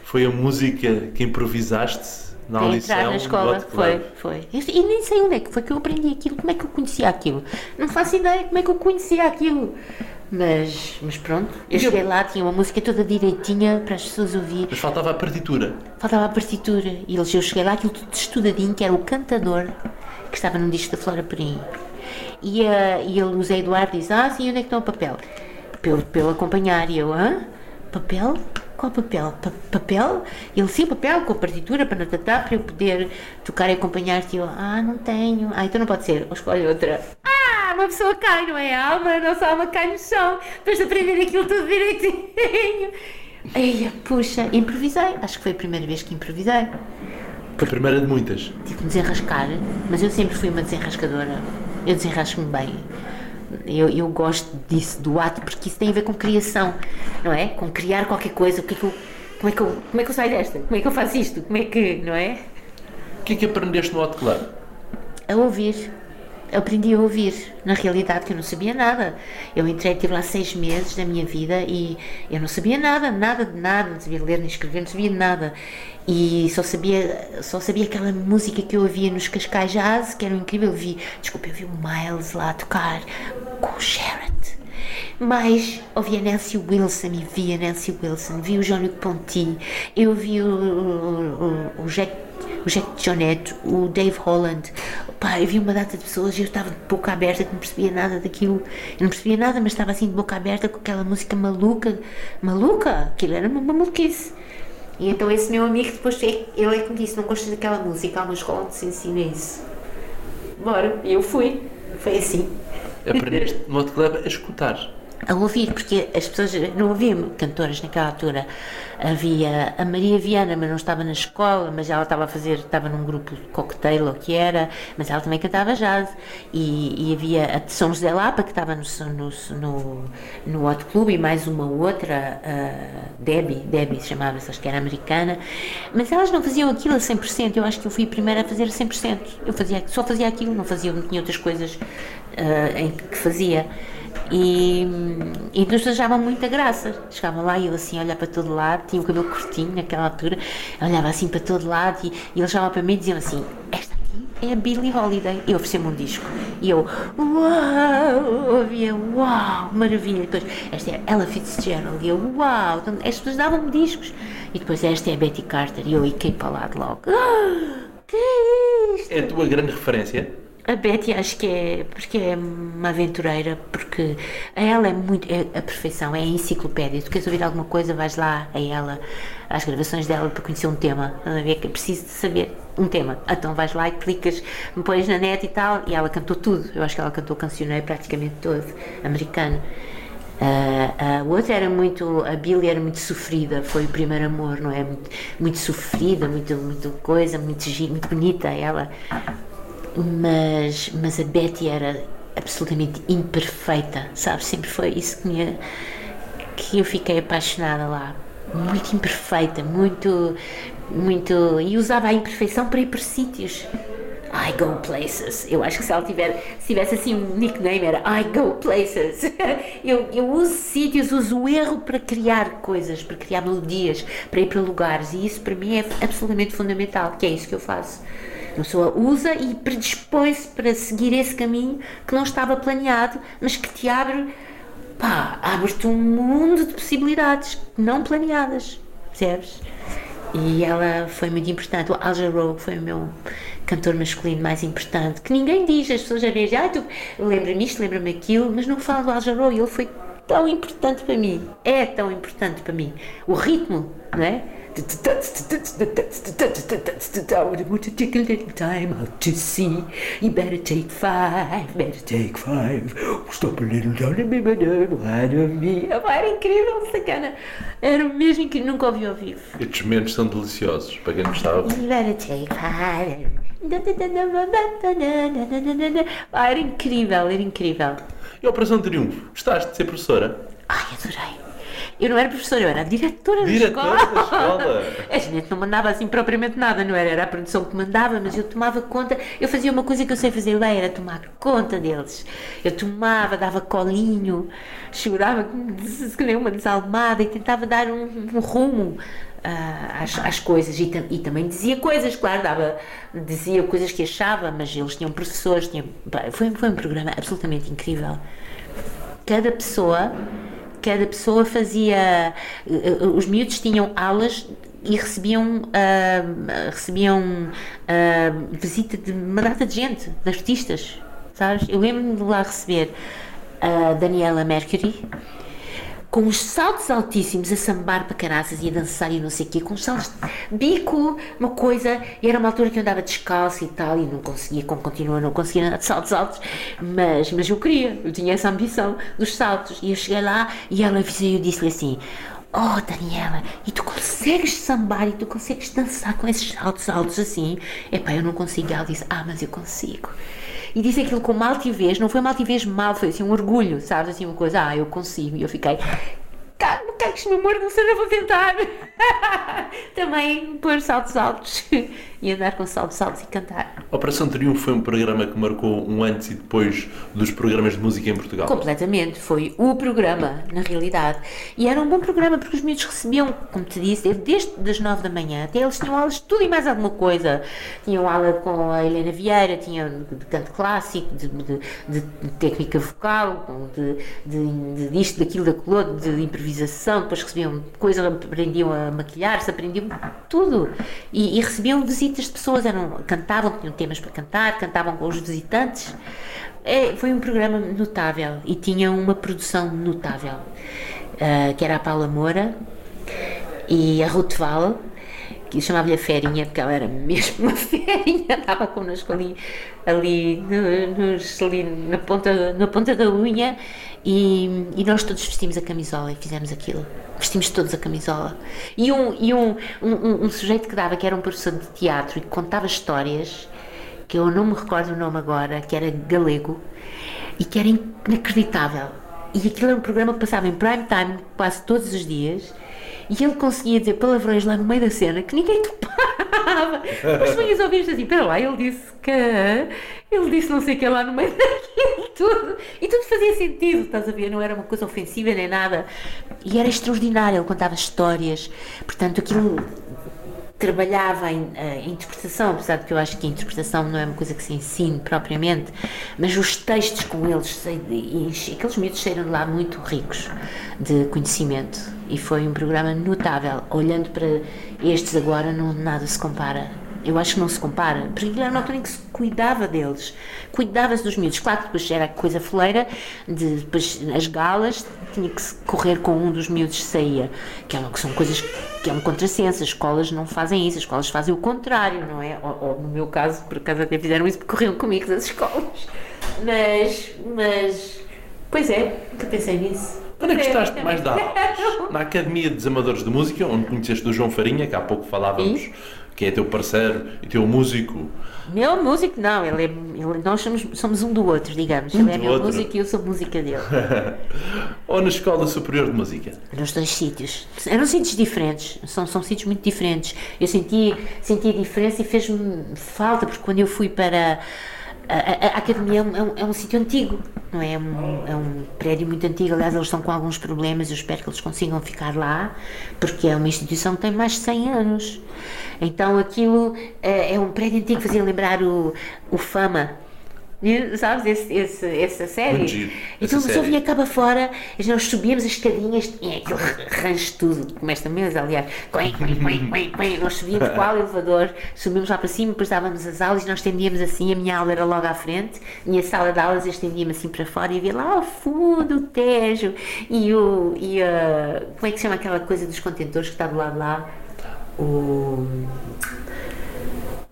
Foi a música que improvisaste na Para entrar na escola, foi, foi. E nem sei onde é que foi que eu aprendi aquilo, como é que eu conhecia aquilo. Não faço ideia como é que eu conhecia aquilo. Mas, mas pronto, eu E eu- cheguei lá, tinha uma música toda direitinha para as pessoas ouvir. Mas faltava a partitura. Faltava a partitura. E eles, eu cheguei lá, aquilo tudo estudadinho, que era o cantador que estava num disco da Flora Perim. E, ah, e ele, o Zé Eduardo, disse: Ah, sim, onde é que está o papel? Pelo, pelo acompanhar. E eu: Hã? Papel? Qual papel? Pa- papel? Ele: Sim, papel, com a partitura, para notar, para eu poder tocar e acompanhar-te. Eu: Ah, não tenho. Ah, então não pode ser. Ou escolhe outra. Ah, uma pessoa cai, não é? A alma, a nossa alma cai no chão. Depois de aprender aquilo tudo direitinho. Eia, puxa, improvisei. Acho que foi a primeira vez que improvisei. Foi a primeira de muitas. Tive que me desenrascar, mas eu sempre fui uma desenrascadora. Eu desenrasco-me bem. Eu, eu gosto disso, do ato, porque isso tem a ver com criação, não é? Com criar qualquer coisa. O que é que eu, como, é que eu, como é que eu saio desta? Como é que eu faço isto? Como é que, não é? O que é que aprendeste no Hot Club? A ouvir. Aprendi a ouvir, na realidade, que eu não sabia nada. Eu entrei, tive lá seis meses da minha vida e eu não sabia nada, nada de nada, não sabia ler nem escrever, não sabia nada. E só sabia, só sabia aquela música que eu ouvia nos Cascais Jazz, que era incrível. Eu vi, desculpa, eu vi o Miles lá tocar com o Sherrod. Mas ouvi a Nancy Wilson e vi a Nancy Wilson, vi o Jean-Luc Ponty, eu vi o, o, o, o Jack, o Jack Jonette, o Dave Holland, Pá, eu vi uma data de pessoas e eu estava de boca aberta, que não percebia nada daquilo. Eu não percebia nada, mas estava assim de boca aberta com aquela música maluca. Maluca? Aquilo era uma maluquice. E então esse meu amigo depois, é- ele é que me disse, não gostas daquela música, há uma escola onde se ensina isso. Bora, e eu fui. Foi assim. Aprendeste no outro clube a escutar. A ouvir, porque as pessoas não ouviam cantoras naquela altura. Havia a Maria Viana, mas não estava na escola, mas ela estava a fazer, estava num grupo de cocktail ou que era, mas ela também cantava jazz. E, e havia a de São José Lapa, que estava no, no, no, no Hot Club, e mais uma outra, Debbie, Debbie se chamava-se, acho que era americana. Mas elas não faziam aquilo a 100%, eu acho que eu fui a primeira a fazer a 100%. Eu fazia, só fazia aquilo, não fazia, não tinha outras coisas ah, em que fazia. E, e nos achavam muita graça. Chegavam lá e eu assim, olhar para todo lado, tinha o cabelo curtinho naquela altura, olhava assim para todo lado e, e eles chamavam para mim e diziam assim: Esta aqui é a Billie Holiday. E ofereciam-me um disco. E eu, uau! Ouvia, uau, maravilha. E depois, esta é Ella Fitzgerald. E eu, uau! Então, as pessoas davam-me discos. E depois, esta é a Betty Carter. E eu, e para lá de logo. Ah, que é isto? É a tua grande referência? A Betty acho que é porque é uma aventureira, porque ela é muito. É a perfeição, é a enciclopédia. Tu queres ouvir alguma coisa, vais lá a ela, às gravações dela para conhecer um tema. É preciso de saber um tema. Então vais lá e clicas, me pões na net e tal, e ela cantou tudo. Eu acho que ela cantou o cancioneiro praticamente todo, americano. Ah, a outra era muito, a Billy era muito sofrida, foi o primeiro amor, não é? Muito, muito sofrida, muito, muito coisa, muito, muito bonita ela mas, mas a Betty era absolutamente imperfeita, sabes? Sempre foi isso que, me, que eu fiquei apaixonada lá. Muito imperfeita, muito, muito. E usava a imperfeição para ir para sítios. I go places. Eu acho que se ela tiver, se tivesse assim um nickname era I go places. Eu, eu uso sítios, uso o erro para criar coisas, para criar melodias, para ir para lugares e isso para mim é absolutamente fundamental, que é isso que eu faço. A pessoa usa e predispõe-se para seguir esse caminho que não estava planeado, mas que te abre, pá, abre-te um mundo de possibilidades não planeadas, percebes? E ela foi muito importante. O Al Jarreau foi o meu cantor masculino mais importante, que ninguém diz, as pessoas já dizem, ah, tu lembra-me isto, lembra-me aquilo, mas não fala do Al Jarreau e ele foi tão importante para mim, é tão importante para mim. O ritmo, não é? Want to take a little time out to see. You better take five, better take five. Stop a little time, remember one of me. Ah, Era incrível, sacana. Era mesmo que nunca ouvi ao vivo. Estes momentos são deliciosos para quem gostava. You better take five. Ah, Era incrível, era incrível. E a Operação Triunfo? Gostaste de ser professora? Ai, adorei. Eu não era professora, eu era diretora, Diretora da da escola. A gente não mandava assim propriamente nada, não era? Era a produção que mandava, mas eu tomava conta. Eu fazia uma coisa que eu sei fazer bem, era tomar conta deles. Eu tomava, dava colinho, chorava que nem uma desalmada e tentava dar um, um rumo. ah, às, às coisas e, tam- e também dizia coisas, claro, dava, dizia coisas que achava, mas eles tinham professores, tinham, foi, foi um programa absolutamente incrível cada pessoa cada pessoa fazia eh, eh, os miúdos tinham aulas e recebiam ah, recebiam ah, visita de uma data de gente de artistas sabes? Eu lembro-me de lá receber a Daniela Mercury com os saltos altíssimos a sambar para caraças e a dançar e não sei o quê, com os saltos de bico, uma coisa, e era uma altura que eu andava descalço e tal, e não conseguia, como continua, não conseguia andar de saltos altos, mas, mas eu queria, eu tinha essa ambição dos saltos, e eu cheguei lá e ela e eu disse-lhe assim, Oh Daniela, e tu consegues sambar e tu consegues dançar com esses saltos altos assim? Epá, eu não consigo. Ela disse, ah, mas eu consigo. E disse aquilo com uma altivez, não foi uma altivez mal, foi assim um orgulho, sabes? Assim uma coisa, ah, eu consigo. E eu fiquei, não queres meu amor, não sei, eu vou tentar. Também pôr saltos altos e andar com saltos altos e cantar. Operação Triunfo foi um programa que marcou um antes e depois dos programas de música em Portugal. Completamente, foi o programa, na realidade. E era um bom programa porque os miúdos recebiam, como te disse, desde as nove da manhã até eles tinham aulas de tudo e mais alguma coisa. Tinham aula com a Helena Vieira, tinham de canto clássico, de, de- de técnica vocal, de, de, de disto, daquilo, daquilo, de improvisação, formação, depois recebiam coisas, aprendiam a maquilhar-se, aprendiam tudo. E, e, recebiam visitas de pessoas, eram, cantavam, tinham temas para cantar, cantavam com os visitantes. É, foi um programa notável e tinha uma produção notável, uh, que era a Paula Moura e a Ruth Val, que chamava-lhe a Ferinha, porque ela era mesmo uma ferinha, andava connosco ali, ali, nos, ali na, ponta, na ponta da unha e, e, nós todos vestimos a camisola e fizemos aquilo. Vestimos todos a camisola. E um, e um, um, um sujeito que dava, que era um professor de teatro e que contava histórias, que eu não me recordo o nome agora, que era galego e que era inacreditável. E aquilo era um programa que passava em prime time quase todos os dias e ele conseguia dizer palavrões lá no meio da cena que ninguém topava. Depois vinhas a ouvir assim, pera lá, ele disse que. Ele disse não sei o que lá no meio daquilo tudo. E tudo fazia sentido, estás a ver? Não era uma coisa ofensiva nem nada. E era extraordinário, ele contava histórias. Portanto, aquilo trabalhava a, interpretação, apesar de que eu acho que a interpretação não é uma coisa que se ensine propriamente, mas os textos com eles, aqueles miúdos saíram de lá muito ricos de conhecimento e foi um programa notável. Olhando para estes agora, não, nada se compara eu acho que não se compara, porque era uma altura em que se cuidava deles, cuidava-se dos miúdos. Claro que depois era coisa foleira, de, depois as galas, tinha que correr com um dos miúdos que saía, que, é que são coisas que é um contrassenso, as escolas não fazem isso, as escolas fazem o contrário, não é? Ou, ou no meu caso, por acaso até fizeram isso, porque corriam comigo das escolas. Mas, mas, pois é, que pensei nisso. Onde é que gostaste mais de aulas? Na Academia dos Amadores de Música, onde conheceste o João Farinha, que há pouco falávamos. E? que é teu parceiro e teu músico? Meu músico, não, ele é, ele, nós somos, somos um do outro, digamos. Um ele é meu outro. músico e eu sou música dele. Ou na Escola Superior de Música? Nos dois sítios. Eram sítios diferentes, são, são sítios muito diferentes. Eu senti, senti a diferença e fez-me falta, porque quando eu fui para a, a, academia é um, é um, é um sítio antigo, não é? É um, é um prédio muito antigo. Aliás, eles estão com alguns problemas. Eu espero que eles consigam ficar lá, porque é uma instituição que tem mais de 100 anos. Então, aquilo é, é um prédio antigo, fazia lembrar o, o Fama sabes, esse, esse, essa série. Então a pessoa vinha cá para fora, nós subíamos as escadinhas, e aquele rancho tudo, como esta mesa, aliás, nós subíamos para o elevador, subíamos lá para cima, depois dávamos as aulas e nós estendíamos assim, a minha aula era logo à frente, a minha sala de aulas eu estendia-me assim para fora e havia lá ao fundo o Tejo e o. E a, como é que se chama aquela coisa dos contentores que está do lado lá? O.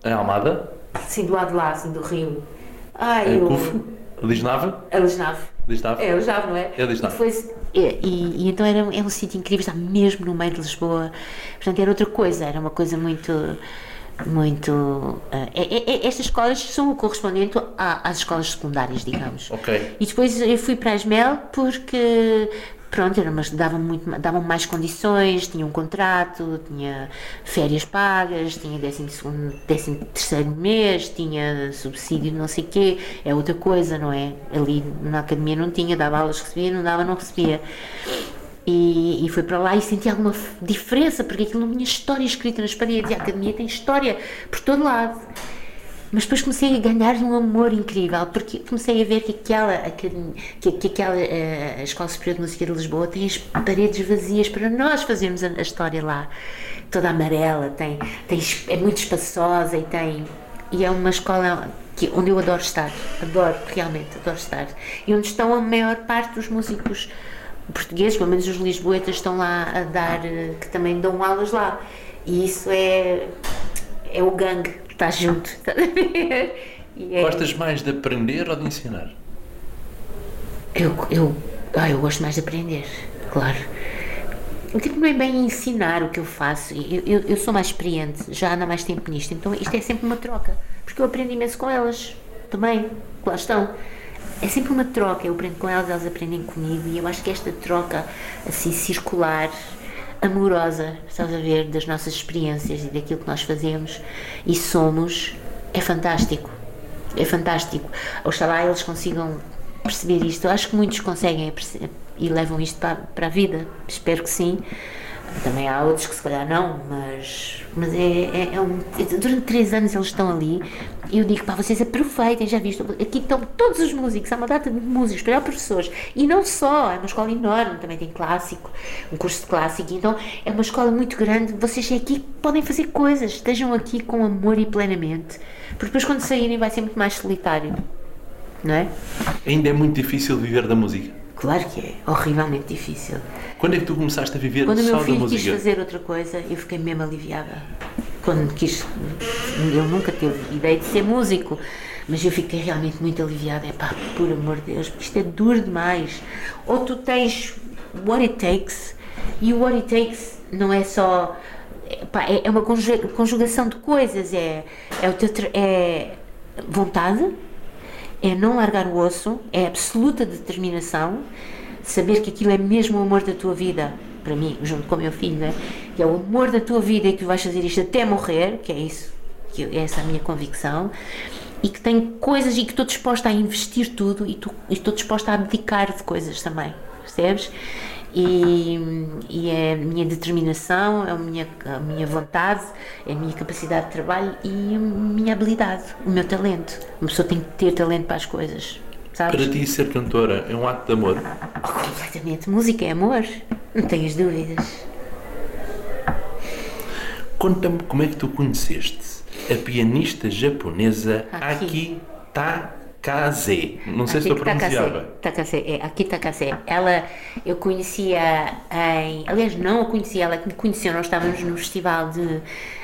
A Almada? Sim, do lado de lá, assim, do rio. Ai, é, o... Lisnave? A Lisnave. Lisnave? É, Lisnave, não é? É Lisnave. E, e, e, então era, é um sítio incrível, está mesmo no meio de Lisboa. Portanto, era outra coisa, era uma coisa muito muito. Uh, é, é, é, estas escolas são o correspondente às escolas secundárias, digamos. Ok. E depois eu fui para a Esmel porque pronto, era, mas davam, muito, davam mais condições, tinha um contrato, tinha férias pagas, tinha décimo, segundo, décimo terceiro mês, tinha subsídio não sei quê, é outra coisa, não é? Ali na academia não tinha, dava aulas, recebia, não dava, não recebia. E, e foi para lá e senti alguma diferença, porque aquilo não tinha história escrita nas paredes, e a academia tem história por todo lado. Mas depois comecei a ganhar um amor incrível, porque comecei a ver que aquela, que, que aquela eh, a Escola Superior de Música de Lisboa tem as paredes vazias para nós fazermos a, a história lá. Toda amarela, tem, tem, é muito espaçosa e tem. E é uma escola que, onde eu adoro estar, adoro, realmente adoro estar. E onde estão a maior parte dos músicos portugueses, pelo menos os lisboetas, estão lá a dar, eh, que também dão aulas lá. E isso é, é o gangue está junto. É... Gostas mais de aprender ou de ensinar? Eu, eu, ah, eu gosto mais de aprender, claro. O tipo não é bem ensinar o que eu faço. Eu, eu, eu sou mais experiente, já ando há mais tempo nisto, então isto é sempre uma troca. Porque eu aprendo imenso com elas também, lá estão. É sempre uma troca, eu aprendo com elas, elas aprendem comigo e eu acho que esta troca assim circular amorosa, estás a ver, das nossas experiências e daquilo que nós fazemos e somos, é fantástico. É fantástico. Oxalá eles consigam perceber isto. Eu acho que muitos conseguem e levam isto para, para a vida. Espero que sim. Também há outros que se calhar não, mas, mas é, é, é um, durante três anos eles estão ali e eu digo, pá, vocês aproveitem, já visto, aqui estão todos os músicos, há uma data de músicos, para professores, e não só, é uma escola enorme, também tem clássico, um curso de clássico, então é uma escola muito grande, vocês aqui podem fazer coisas, estejam aqui com amor e plenamente, porque depois quando saírem vai ser muito mais solitário, não é? Ainda é muito difícil viver da música. Claro que é, horrivelmente difícil. Quando é que tu começaste a viver Quando só meu da filho música? quis fazer outra coisa, eu fiquei mesmo aliviada. Quando quis. Ele nunca teve ideia de ser músico, mas eu fiquei realmente muito aliviada. É pá, por amor de Deus, isto é duro demais. Ou tu tens what it takes, e o what it takes não é só. é, pá, é é uma conju- conjugação de coisas, é, é, o teu, é vontade, é não largar o osso, é absoluta determinação, saber que aquilo é mesmo o amor da tua vida, para mim, junto com o meu filho, né? que é o amor da tua vida e que vais fazer isto até morrer, que é isso, que é essa a minha convicção, e que tem coisas e que estou disposta a investir tudo e, e estou disposta a abdicar de coisas também, percebes? E, e é a minha determinação, é a minha, a minha vontade, é a minha capacidade de trabalho e a minha habilidade, o meu talento. Uma pessoa tem que ter talento para as coisas, sabes? Para ti, ser cantora é um ato de amor. Oh, completamente. Música é amor, não tenhas dúvidas. Conta-me como é que tu conheceste a pianista japonesa Aki. Aki Takase. Não sei se estou a Aqui pronunciar Takase. Takase, é, aqui Takase. Ela, eu conhecia em. Aliás, não a conhecia, ela que me conheceu. Nós estávamos no festival de,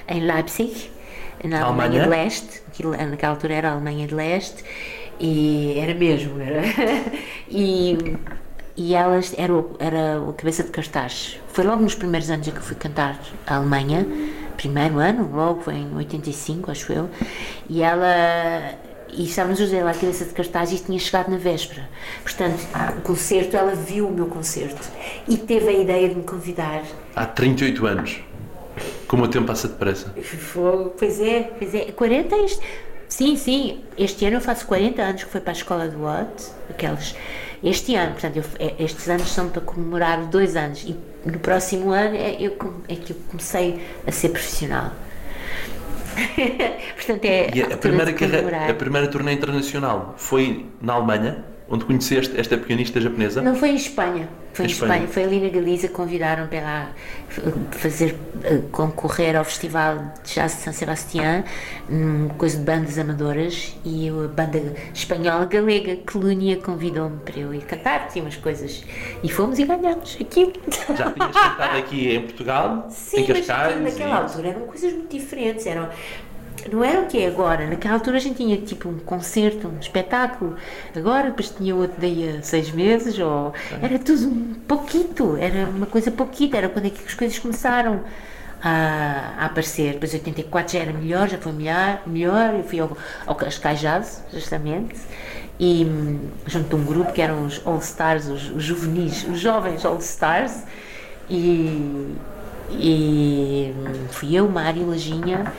em Leipzig, na Alemanha, Alemanha? de Leste. Aquilo, naquela altura era a Alemanha de Leste. E era mesmo, era. e. E elas era, o- era a cabeça de cartaz. Foi logo nos primeiros anos em que eu fui cantar a Alemanha, primeiro ano, logo em 85, acho eu. E ela e estávamos os lá à cabeça de cartaz e tinha chegado na véspera. Portanto, o concerto, ela viu o meu concerto e teve a ideia de me convidar. Há 38 anos. Como o tempo passa depressa. Pois é, pois é. 40 este. Sim, sim. Este ano eu faço 40 anos que foi para a escola do Watt, aqueles. Este ano, portanto, eu- é- estes anos são para comemorar dois anos e no próximo ano é, eu, é que eu comecei a ser profissional. portanto, é. A, altura primeira carreira, a primeira turnê internacional foi na Alemanha, onde conheceste esta pianista japonesa. Não foi em Espanha, foi em Em Espanha. Espanha. Foi ali na Galiza que convidaram para lá eh, fazer, eh, concorrer ao Festival de Jazz de São Sebastião, numa coisa de bandas amadoras, e a banda espanhola galega, Colúnia, convidou-me para eu ir cantar, tinha umas coisas, e fomos e ganhamos aquilo. Já tinhas cantado aqui em Portugal, Sim, em mas Cascais. naquela e- altura eram coisas muito diferentes. Eram, não era o que é agora. Naquela altura a gente tinha tipo um concerto, um espetáculo. Agora depois tinha outro daí a seis meses. Ou, era tudo um pouquito. Era uma coisa pouquita. Era quando é que as coisas começaram a, a aparecer. Depois 84 já era melhor, já foi melhor. melhor. Eu fui ao, ao Cascais Jazz, justamente. E hum, junto a um grupo que eram os All Stars, os, os juvenis, os jovens All Stars. E, e fui eu, Mário Lajinha.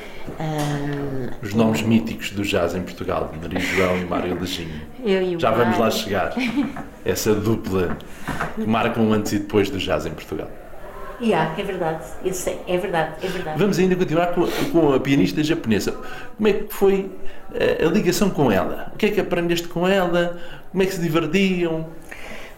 Os nomes míticos do jazz em Portugal, Maria João e Mário Leginho. eu Já vamos lá chegar. Essa dupla que marca um antes e depois do jazz em Portugal. Yeah, é verdade, eu sei, é verdade, é verdade. Vamos ainda continuar com, com a pianista japonesa. Como é que foi eh, a ligação com ela? O que é que aprendeste com ela? Como é que se divertiam?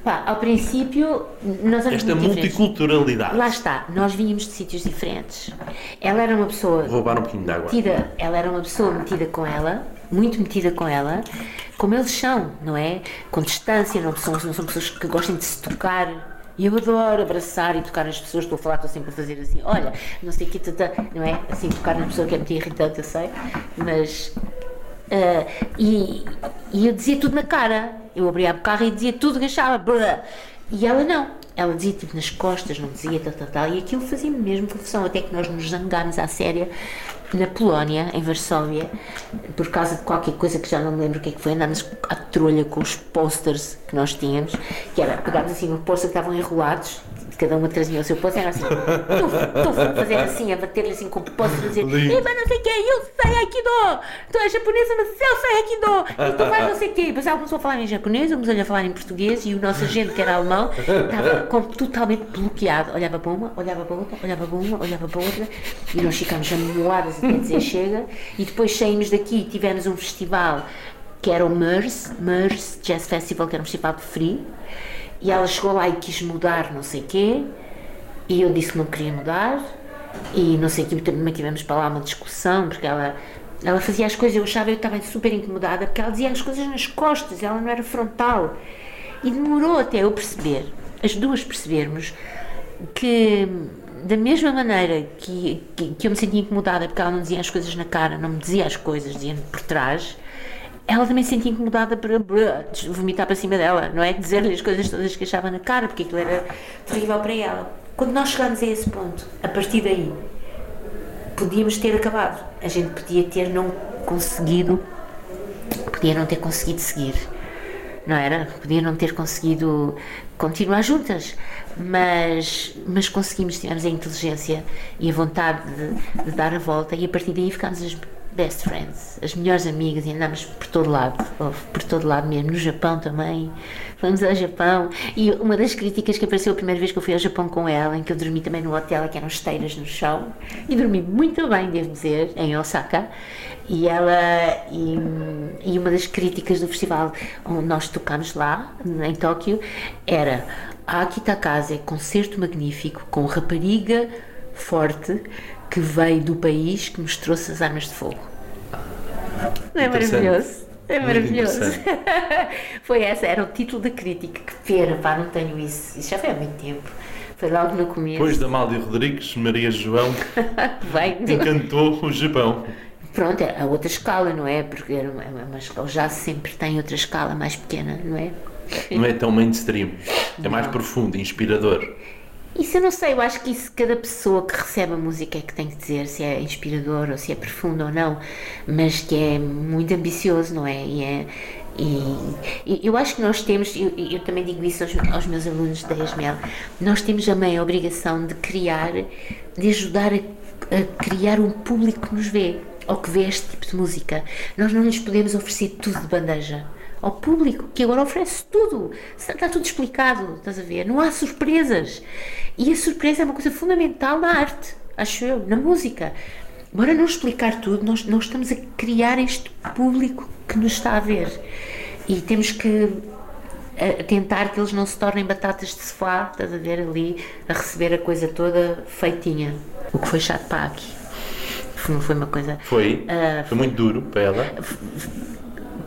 Pá, ao princípio, nós éramos Esta multiculturalidade. Lá está, nós vínhamos de sítios diferentes. Ela era uma pessoa Vou roubar um pouquinho de água. metida, ela era uma pessoa metida com ela, muito metida com ela, como eles são, não é? Com distância, não são, não são pessoas que gostem de se tocar. E eu adoro abraçar e tocar nas pessoas, estou a falar, estou sempre a fazer assim, olha, não sei o que, tata, não é? Assim, tocar na pessoa que é muito irritante, eu sei, mas. Ah, e, e eu dizia tudo na cara, eu abria o carro e dizia tudo, agachava, blá. e ela não. Ela dizia tipo nas costas, não dizia tal, tal, tal, e aquilo fazia-me mesmo confusão, até que nós nos zangámos à séria na Polónia, em Varsóvia, por causa de qualquer coisa que já não me lembro o que é que foi, andámos à trolha com os posters que nós tínhamos, que era, pegámos assim um póster que estavam enrolados, cada uma trazia o seu poço, era assim, tuf, a fazer assim, a bater-lhe assim com o poço, a dizer, e mas não sei o quê, eu sei Aikido, tu és japonesa, mas eu sei Aikido, e tu vais não sei o quê. E depois ela começou a falar em japonês, eu comecei a falar em português, e o nosso agente, que era alemão, estava totalmente bloqueado, olhava para uma, olhava para outra, olhava para uma, olhava para outra, e nós ficámos dizer chega, e depois saímos daqui, tivemos um festival que era o MERS, MERS Jazz Festival, que era um festival de free, e ela chegou lá e quis mudar não sei quê, e eu disse que não queria mudar, e não sei o que, também tivemos para lá uma discussão, porque ela, ela fazia as coisas, eu achava, eu estava super incomodada, porque ela dizia as coisas nas costas, ela não era frontal. E demorou até eu perceber, as duas percebermos, que da mesma maneira que, que, que eu me sentia incomodada porque ela não dizia as coisas na cara, não me dizia as coisas, dizia-me por trás, ela também se sentia incomodada blá, vomitar para cima dela, não é? Dizer-lhe as coisas todas que achava na cara, porque aquilo era terrível para ela. Quando nós chegámos a esse ponto, a partir daí, podíamos ter acabado. A gente podia ter não conseguido, podia não ter conseguido seguir, não era? Podia não ter conseguido continuar juntas, mas, mas conseguimos, tivemos a inteligência e a vontade de, de dar a volta e a partir daí ficámos as best friends, as melhores amigas e andámos por todo lado, por todo lado mesmo, no Japão também, fomos ao Japão. E uma das críticas que apareceu a primeira vez que eu fui ao Japão com ela, em que eu dormi também no hotel, que eram esteiras no chão, e dormi muito bem, devo dizer, em Osaka, e ela, e, e uma das críticas do festival onde nós tocámos lá, em Tóquio, era a Akita Casa é concerto magnífico, com rapariga forte, que veio do país que nos trouxe as armas de fogo. Não é maravilhoso? É maravilhoso. foi essa, era o título da crítica. Que pena, pá, não tenho isso. Isso já foi há muito tempo. Foi logo no começo. Depois da Amália Rodrigues, Maria João Vem. encantou o Japão. Pronto, é a outra escala, não é? Porque era uma, uma escala, já sempre tem outra escala mais pequena, não é? Não é tão mainstream. É mais Não. profundo, inspirador. Isso eu não sei, eu acho que isso cada pessoa que recebe a música é que tem que dizer se é inspirador ou se é profundo ou não, mas que é muito ambicioso, não é? E, é, e, eu acho que nós temos, eu, eu também digo isso aos, aos meus alunos da ESMEL, nós temos também a obrigação de criar, de ajudar a, a criar um público que nos vê, ou que vê este tipo de música. Nós não lhes podemos oferecer tudo de bandeja ao público, que agora oferece tudo. Está tudo explicado, estás a ver? Não há surpresas. E a surpresa é uma coisa fundamental na arte, acho eu, na música. Bora não explicar tudo, nós, nós estamos a criar este público que nos está a ver. E temos que a tentar que eles não se tornem batatas de sofá, estás a ver ali, a receber a coisa toda feitinha. O que foi chato para aqui. Não foi uma coisa. Foi, Ah, foi muito duro para ela.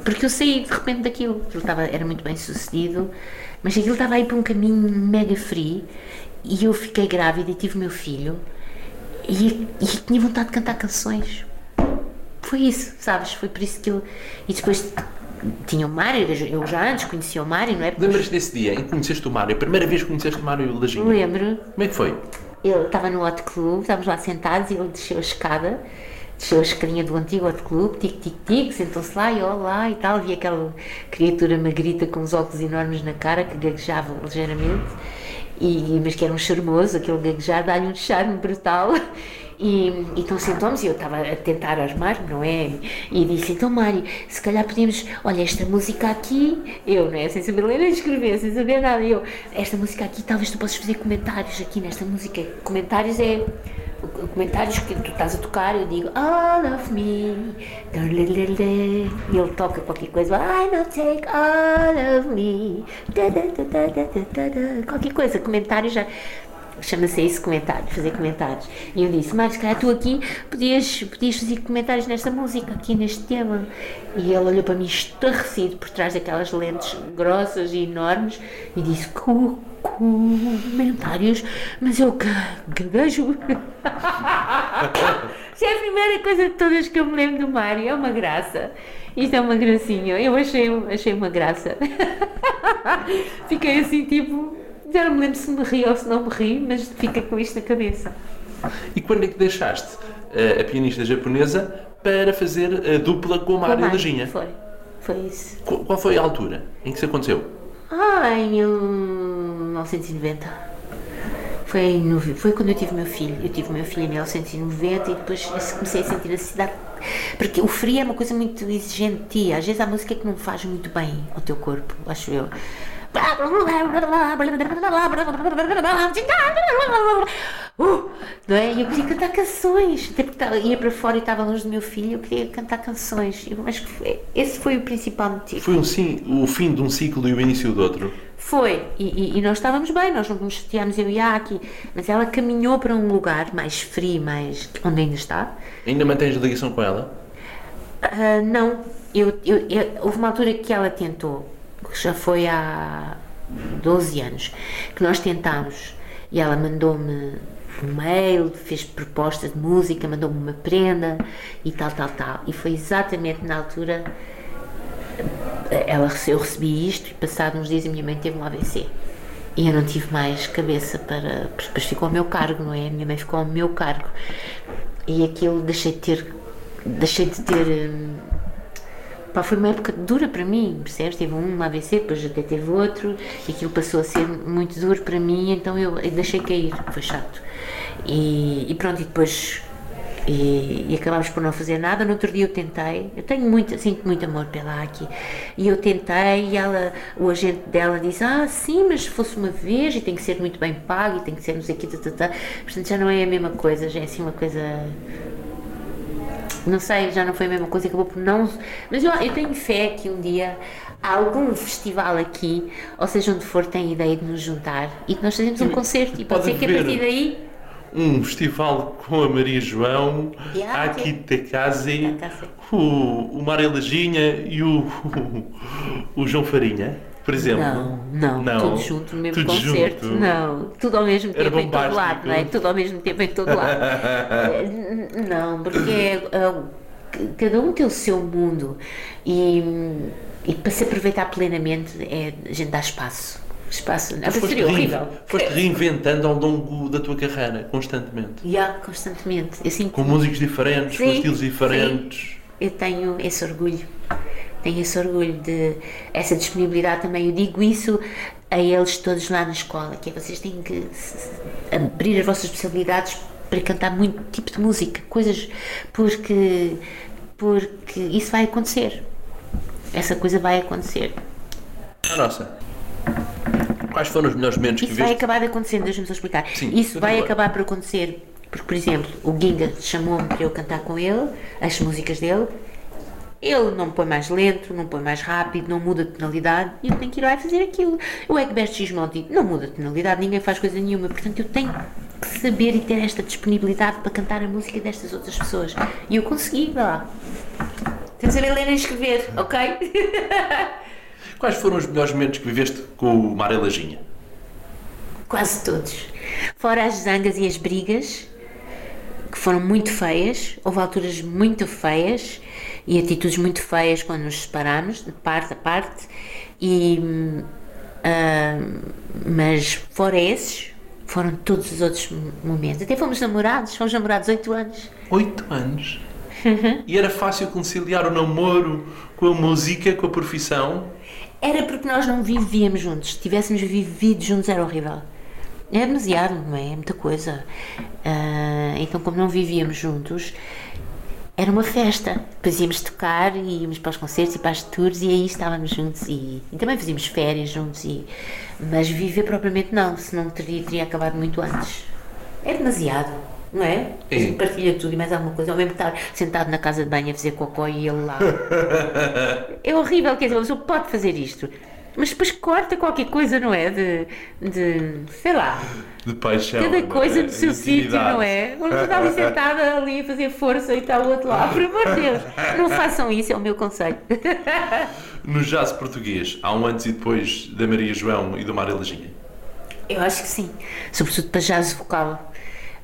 Porque eu saí de repente daquilo, aquilo estava, era muito bem sucedido, mas aquilo estava aí para um caminho mega free e eu fiquei grávida e tive meu filho e, e tinha vontade de cantar canções. Foi isso, sabes? Foi por isso que eu. E depois tinha o Mário, eu já antes conhecia o Mário, não é? Porque Lembras desse dia em que conheceste o Mário? A primeira vez que conheceste o Mário Lajinho? lembro, Como é que foi? ele estava no Hot Club, estávamos lá sentados e ele desceu a escada, desceu a escadinha do antigo Hot Club, tic tic tic, sentou-se lá e olá e tal, vi aquela criatura magrita com os óculos enormes na cara que gaguejava ligeiramente, e, mas que era um charmoso, aquele gaguejar dá-lhe um charme brutal. E, então sentou-nos e eu estava a tentar armar, não é? E disse: Então, Mário, se calhar podíamos, olha, esta música aqui, eu, não é? Sem saber ler nem escrever, sem saber nada, eu, esta música aqui, talvez tu possas fazer comentários aqui nesta música. Comentários é. Comentários que tu estás a tocar, eu digo All of me, e ele toca qualquer coisa, I not take all of me, da, da, da, qualquer coisa, comentários já chama-se isso comentário, fazer comentários. E eu disse, mas calhar tu aqui podias, podias fazer comentários nesta música, aqui neste tema. E ele olhou para mim estarrecido por trás daquelas lentes grossas e enormes e disse, "Co- comentários, mas eu ga- gaguejo. Isso é a primeira coisa de todas que eu me lembro do Mário, é uma graça. Isto é uma gracinha, eu achei, achei uma graça. Fiquei assim, tipo, já não me lembro se me ri ou se não me ri, mas fica com isto na cabeça. E quando é que deixaste eh, a pianista japonesa para fazer a dupla com a Mário Lajinha? Foi, foi isso. Qu- Qual foi a altura em que isso aconteceu? Ah, em 1990. Foi, foi quando eu tive o meu filho. Eu tive o meu filho em 1990 e depois comecei a sentir a necessidade. Porque o frio é uma coisa muito exigente. Às vezes há música que não faz muito bem ao teu corpo, acho eu. Uh, não é? Eu queria cantar canções, até porque ia para fora e estava longe do meu filho, eu queria cantar canções. Eu acho que foi- esse foi o principal motivo. Foi um sim, o fim de um ciclo e o início do outro. Foi, e, e- e nós estávamos bem, nós não nos chateámos, eu e a Aki, mas ela caminhou para um lugar mais frio, mais. onde ainda está. Ainda mantens ligação com ela? Ah, não, eu, eu- eu- houve uma altura que ela tentou, que já foi há 12 anos, que nós tentámos e ela mandou-me um mail, fez proposta de música, mandou-me uma prenda e tal, tal, tal. E foi exatamente na altura. Ela, eu recebi isto e passado uns dias a minha mãe teve um AVC. E eu não tive mais cabeça para. Depois ficou ao meu cargo, não é? A minha mãe ficou ao meu cargo. E aquilo deixei de ter. Deixei de ter. Pá, foi uma época dura para mim, percebes? Tive um AVC, depois até teve outro, e aquilo passou a ser muito duro para mim, então eu, eu deixei cair, foi chato. E, e pronto, e depois. E, e acabámos por não fazer nada. No outro dia eu tentei, eu tenho muito, sinto muito amor pela Aki, e eu tentei, e ela, o agente dela disse: Ah, sim, mas se fosse uma vez, e tem que ser muito bem pago, e tem que ser não sei o que, portanto já não é a mesma coisa, já é assim uma coisa não sei, já não foi a mesma coisa, acabou por não. Mas eu, eu tenho fé que um dia há algum festival aqui, ou seja, onde for, tem ideia de nos juntar e que nós fazemos um concerto. E pode Pode ser que a partir daí. Um festival com a Maria João, Yeah, a Tekazi. o, o Mário Lajinha e o, o João Farinha, por exemplo. Não, não, Não. tudo junto no mesmo Tudo concerto. junto. Não, tudo ao mesmo tempo em todo lado, não é? Tudo ao mesmo tempo em todo lado. N- não, porque é, é, cada um tem o seu mundo e, e para se aproveitar plenamente é a gente dá espaço. Espaço. Ah, Foste, seria horrível. foste reinventando ao longo da tua carreira, constantemente. Há constantemente. Sinto Com músicos diferentes, com Sim, estilos diferentes. eu tenho esse orgulho. Tenho esse orgulho de essa disponibilidade também. Eu digo isso a eles todos lá na escola, que é vocês têm que abrir as vossas especialidades para cantar muito tipo de música, coisas porque porque isso vai acontecer. Essa coisa vai acontecer. A nossa. Quais foram os melhores momentos que Isso vai viste? acabar de acontecer, deixa-me só explicar. Sim, Isso vai acabar por acontecer, porque, por exemplo, o Ginga chamou-me para eu cantar com ele, as músicas dele. Ele não põe mais lento, não põe mais rápido, não muda de tonalidade e eu tenho que ir lá e fazer aquilo. O Egberto Gismonti não muda de tonalidade, ninguém faz coisa nenhuma, portanto eu tenho que saber e ter esta disponibilidade para cantar a música destas outras pessoas. E eu consegui, vá lá. Temos a ver ler e escrever, ok? Quais foram os melhores momentos que viveste com o Mário Lajinha? Quase todos. Fora as zangas e as brigas, que foram muito feias, houve alturas muito feias e atitudes muito feias quando nos separámos, de parte a parte, e, ah, mas fora esses, foram todos os outros momentos. Até fomos namorados, fomos namorados oito anos. Oito anos. E era fácil conciliar o namoro com a música, com a profissão? Era porque nós não vivíamos juntos. Se tivéssemos vivido juntos era horrível. É demasiado, não é? É muita coisa. Ah, então, como não vivíamos juntos, era uma festa. Depois íamos tocar e íamos para os concertos e para as tours e aí estávamos juntos. E, e também fazíamos férias juntos. E, mas viver propriamente não, senão teria, teria acabado muito antes. É demasiado. Não é? A gente partilha tudo e mais alguma coisa. Ao mesmo estar sentado na casa de banho a fazer cocó e ele lá. É horrível, quer dizer, uma pessoa pode fazer isto, mas depois corta qualquer coisa, não é? De, de sei lá, De paixão. cada não coisa é? no seu sítio, não é? Uma pessoa está ali sentada ali a fazer força e está o outro lá, por amor de Deus, não façam isso, é o meu conselho. No jazz português, há um antes e depois da Maria João e do Mário Lajinha. Eu acho que sim, sobretudo para jazz vocal.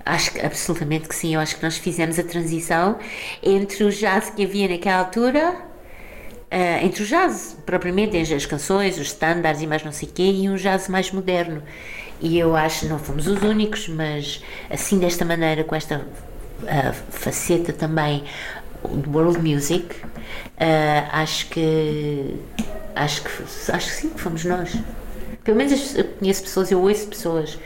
Acho que absolutamente que sim. Eu acho que nós fizemos a transição entre o jazz que havia naquela altura, ah, entre o jazz propriamente, as canções, os standards e mais não sei o quê, e um jazz mais moderno. E eu acho, não fomos os únicos, mas assim desta maneira, com esta ah, faceta também de world music, ah, acho que acho que acho que sim, que fomos nós. Pelo menos eu conheço pessoas, eu ouço pessoas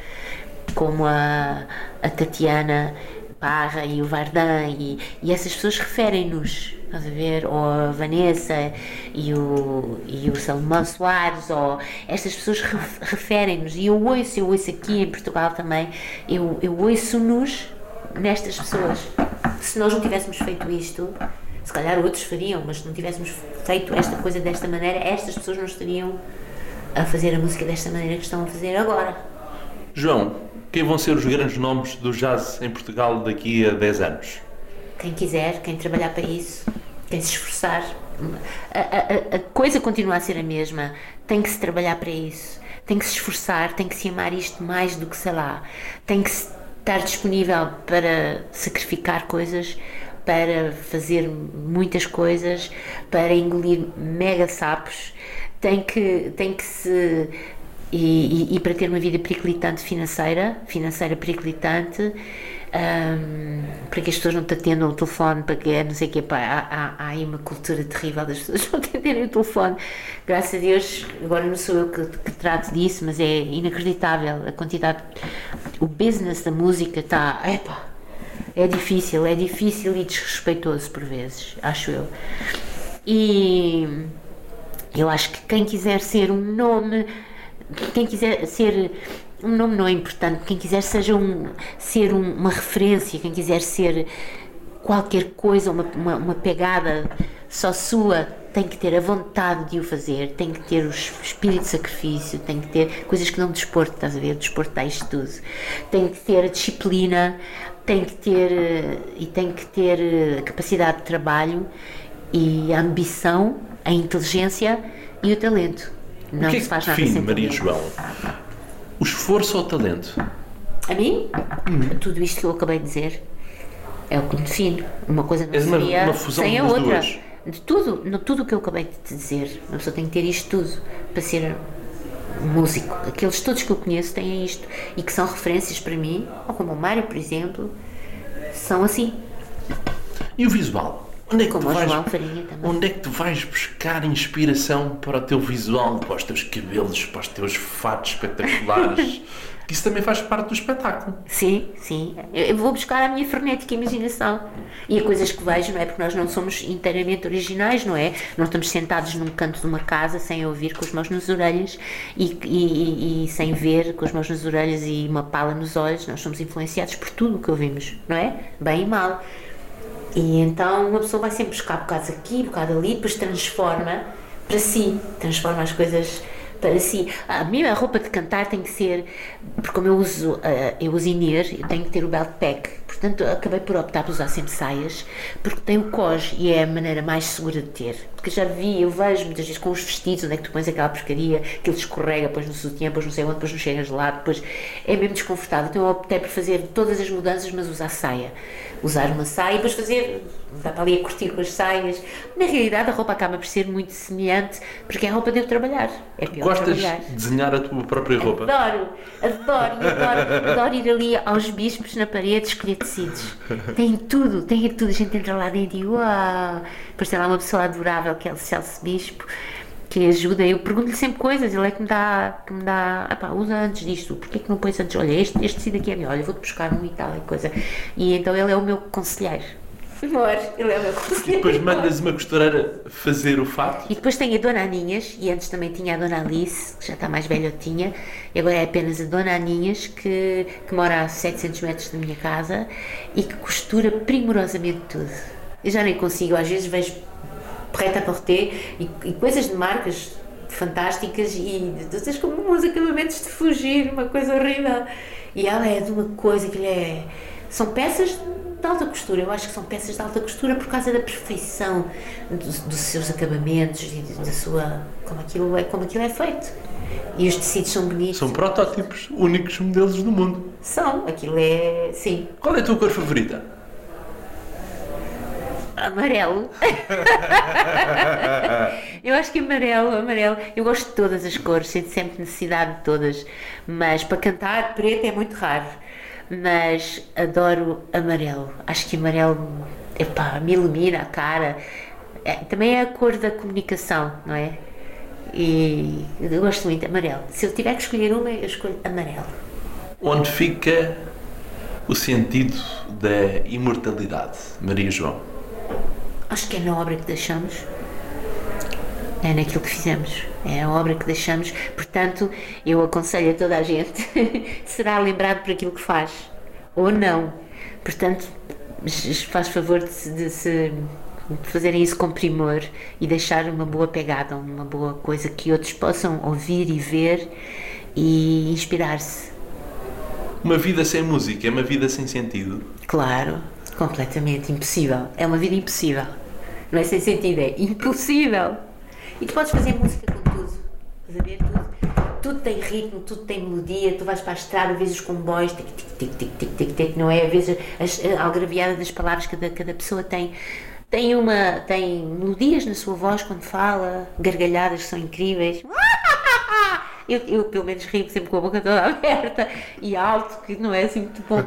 como a, a Tatiana Parra e o Vardan, e, e essas pessoas referem-nos, estás a ver? Ou a Vanessa e o, e o Salomão Soares, ou estas pessoas ref- referem-nos, e eu ouço, eu ouço aqui em Portugal também, eu, eu ouço-nos nestas pessoas. Se nós não tivéssemos feito isto, se calhar outros fariam, mas se não tivéssemos feito esta coisa desta maneira, estas pessoas não estariam a fazer a música desta maneira que estão a fazer agora. João, quem vão ser os grandes nomes do jazz em Portugal daqui a 10 anos? Quem quiser, quem trabalhar para isso, quem se esforçar, a, a- a- coisa continua a ser a mesma. Tem que se trabalhar para isso, tem que se esforçar, tem que se amar isto mais do que sei lá, tem que estar disponível para sacrificar coisas, para fazer muitas coisas, para engolir mega sapos, tem que, tem que se e, e- e para ter uma vida periclitante financeira, financeira periclitante, hum, para que as pessoas não te atendam o telefone, para que é não sei o quê, pá, há, há, há aí uma cultura terrível das pessoas não atenderem o telefone. Graças a Deus, agora não sou eu que, que trato disso, mas é inacreditável a quantidade. O business da música está. Epá, é difícil, é difícil e desrespeitoso por vezes, acho eu. E eu acho que quem quiser ser um nome, quem quiser ser um nome não é importante, quem quiser seja um, ser um- uma referência, quem quiser ser qualquer coisa, uma, uma, uma pegada só sua, tem que ter a vontade de o fazer, tem que ter o es- espírito de sacrifício, tem que ter coisas que não desporto, estás a ver? O desporto dá isto tudo. Tem que ter a disciplina, tem que ter e tem que ter a capacidade de trabalho e a ambição, a inteligência e o talento. Não o que é se que faz nada define sem Maria. João? O esforço ou o talento? A mim, Hum. tudo isto que eu acabei de dizer é o que me define. Uma coisa não És uma- seria uma fusão sem a outra. duas. De tudo, no, tudo o que eu acabei de te dizer. Uma pessoa tem que ter isto tudo para ser um músico. Aqueles todos que eu conheço têm isto e que são referências para mim, ou como o Mário, por exemplo, são assim. E o visual? Onde é que Como tu vais, onde é que tu vais buscar inspiração para o teu visual, para os teus cabelos, para os teus fatos espetaculares? que isso também faz parte do espetáculo. Sim, sim. Eu eu vou buscar a minha frenética imaginação. E a coisas que vejo, não é? Porque nós não somos inteiramente originais, não é? Não estamos sentados num canto de uma casa sem ouvir com as mãos nas orelhas e, e- e- e sem ver com as mãos nas orelhas e uma pala nos olhos. Nós somos influenciados por tudo o que ouvimos, não é? Bem e mal. E então uma pessoa vai sempre buscar bocados aqui, bocado ali, depois transforma para si, transforma as coisas para si. A minha roupa de cantar tem que ser, porque como eu uso, eh, eu uso Iner, eu tenho que ter o belt pack, portanto acabei por optar por usar sempre saias, porque tem o cos e é a maneira mais segura de ter. Porque já vi, eu vejo muitas vezes com os vestidos, onde é que tu pões aquela porcaria, que ele escorrega, depois no sutiã, depois não sei onde, depois não chegas lá, depois é mesmo desconfortável. Então eu optei por fazer todas as mudanças, mas usar saia. Usar uma saia e depois fazer, dá para ali a curtir com as saias. Na realidade a roupa acaba por ser muito semelhante, porque é a roupa de eu trabalhar. É pior Gostas de desenhar a tua própria roupa? Adoro, adoro, adoro, adoro ir ali aos bispos na parede escolher tecidos. Tem tudo, tem tudo. A gente entra lá dentro e uau! Depois tem lá uma pessoa adorável que é o Celso Bispo que ajuda. Eu pergunto-lhe sempre coisas, ele é que me dá, que me dá, "Epá, usa antes disto, porquê que não pões antes? Olha, este, este tecido aqui é melhor, olha, vou-te buscar um e tal e coisa. E então ele é o meu conselheiro. Amor, é o meu E depois mandas uma costureira fazer o fato? E depois tem a Dona Aninhas, e antes também tinha a Dona Alice, que já está mais velha que tinha, e agora é apenas a Dona Aninhas, que, que mora a 700 metros da minha casa e que costura primorosamente tudo. Eu já nem consigo, às vezes vejo preta a porter e, e coisas de marcas fantásticas e de todas como uns acabamentos de fugir, uma coisa horrível. E ela é de uma coisa que lhe é. São peças de alta costura, eu acho que são peças de alta costura por causa da perfeição dos, dos seus acabamentos e da sua. como aquilo, é, como aquilo é feito. E os tecidos são bonitos. São protótipos, únicos modelos do mundo. São, aquilo é. sim. Qual é a tua cor favorita? Amarelo. eu acho que amarelo, amarelo. Eu gosto de todas as cores, sinto sempre necessidade de todas. Mas para cantar, preto é muito raro. Mas adoro amarelo. Acho que amarelo epá, me ilumina a cara. É, também é a cor da comunicação, não é? E eu gosto muito de amarelo. Se eu tiver que escolher uma, eu escolho amarelo. Onde fica o sentido da imortalidade, Maria João? Acho que é na obra que deixamos. É naquilo que fizemos. É a obra que deixamos. Portanto, eu aconselho a toda a gente: será lembrado por aquilo que faz ou não. Portanto, faz favor de, de se fazerem isso com primor e deixar uma boa pegada, uma boa coisa que outros possam ouvir e ver e inspirar-se. Uma vida sem música é uma vida sem sentido? Claro, completamente impossível. É uma vida impossível. Não é sem sentido, é impossível. E tu podes fazer música com tudo. Estás a ver? Tudo, tudo tem ritmo, tudo tem melodia. Tu vais para a estrada, os comboios, tic, tic, tic, tic, tic, tic, tic, não é? Vês a algraviada das palavras que cada, cada pessoa tem tem uma tem melodias na sua voz quando fala, gargalhadas que são incríveis. Eu, eu, pelo menos rio sempre com a boca toda aberta e alto, que não é assim muito bom.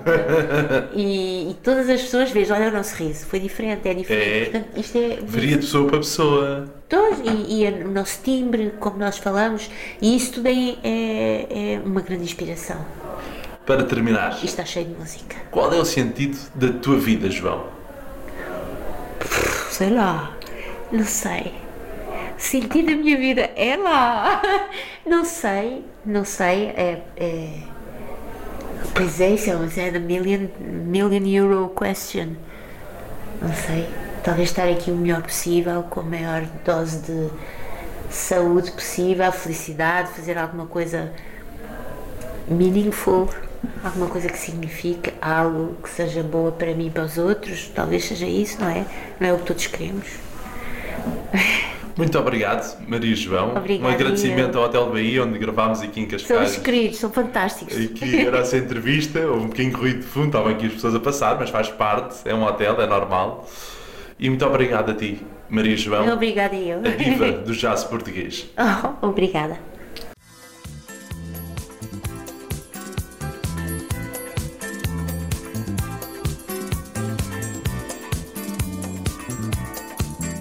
E, e, todas as pessoas vejam, olha o nosso riso, foi diferente, é diferente. É, Portanto, isto é. Varia de pessoa para pessoa. Todos, e, e, o nosso timbre, como nós falamos, e isso tudo é, é, é uma grande inspiração. Para terminar, isto está cheio de música. Qual é o sentido da tua vida, João? sei lá, não sei. Sentido da minha vida é lá. Não sei, não sei. É, é... Pois é, isso é the million, million euro question. Não sei. Talvez estar aqui o melhor possível, com a maior dose de saúde possível, felicidade, fazer alguma coisa meaningful, alguma coisa que signifique algo que seja boa para mim e para os outros, talvez seja isso, não é? Não é o que todos queremos. Muito obrigado, Maria João. Obrigada, um agradecimento ao Hotel Bahia, onde gravámos aqui em Cascais. São os queridos, são fantásticos. E que era essa entrevista, houve um bocadinho de ruído de fundo, estavam aqui as pessoas a passar, mas faz parte, é um hotel, é normal. E muito obrigado a ti, Maria João. Obrigada eu. A diva do jazz português. Oh, obrigada.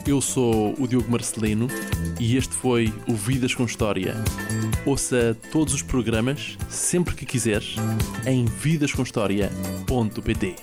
Eu sou o Diogo Marcelino e este foi o Vidas com História. Ouça todos os programas, sempre que quiseres, em vidascomhistoria.pt.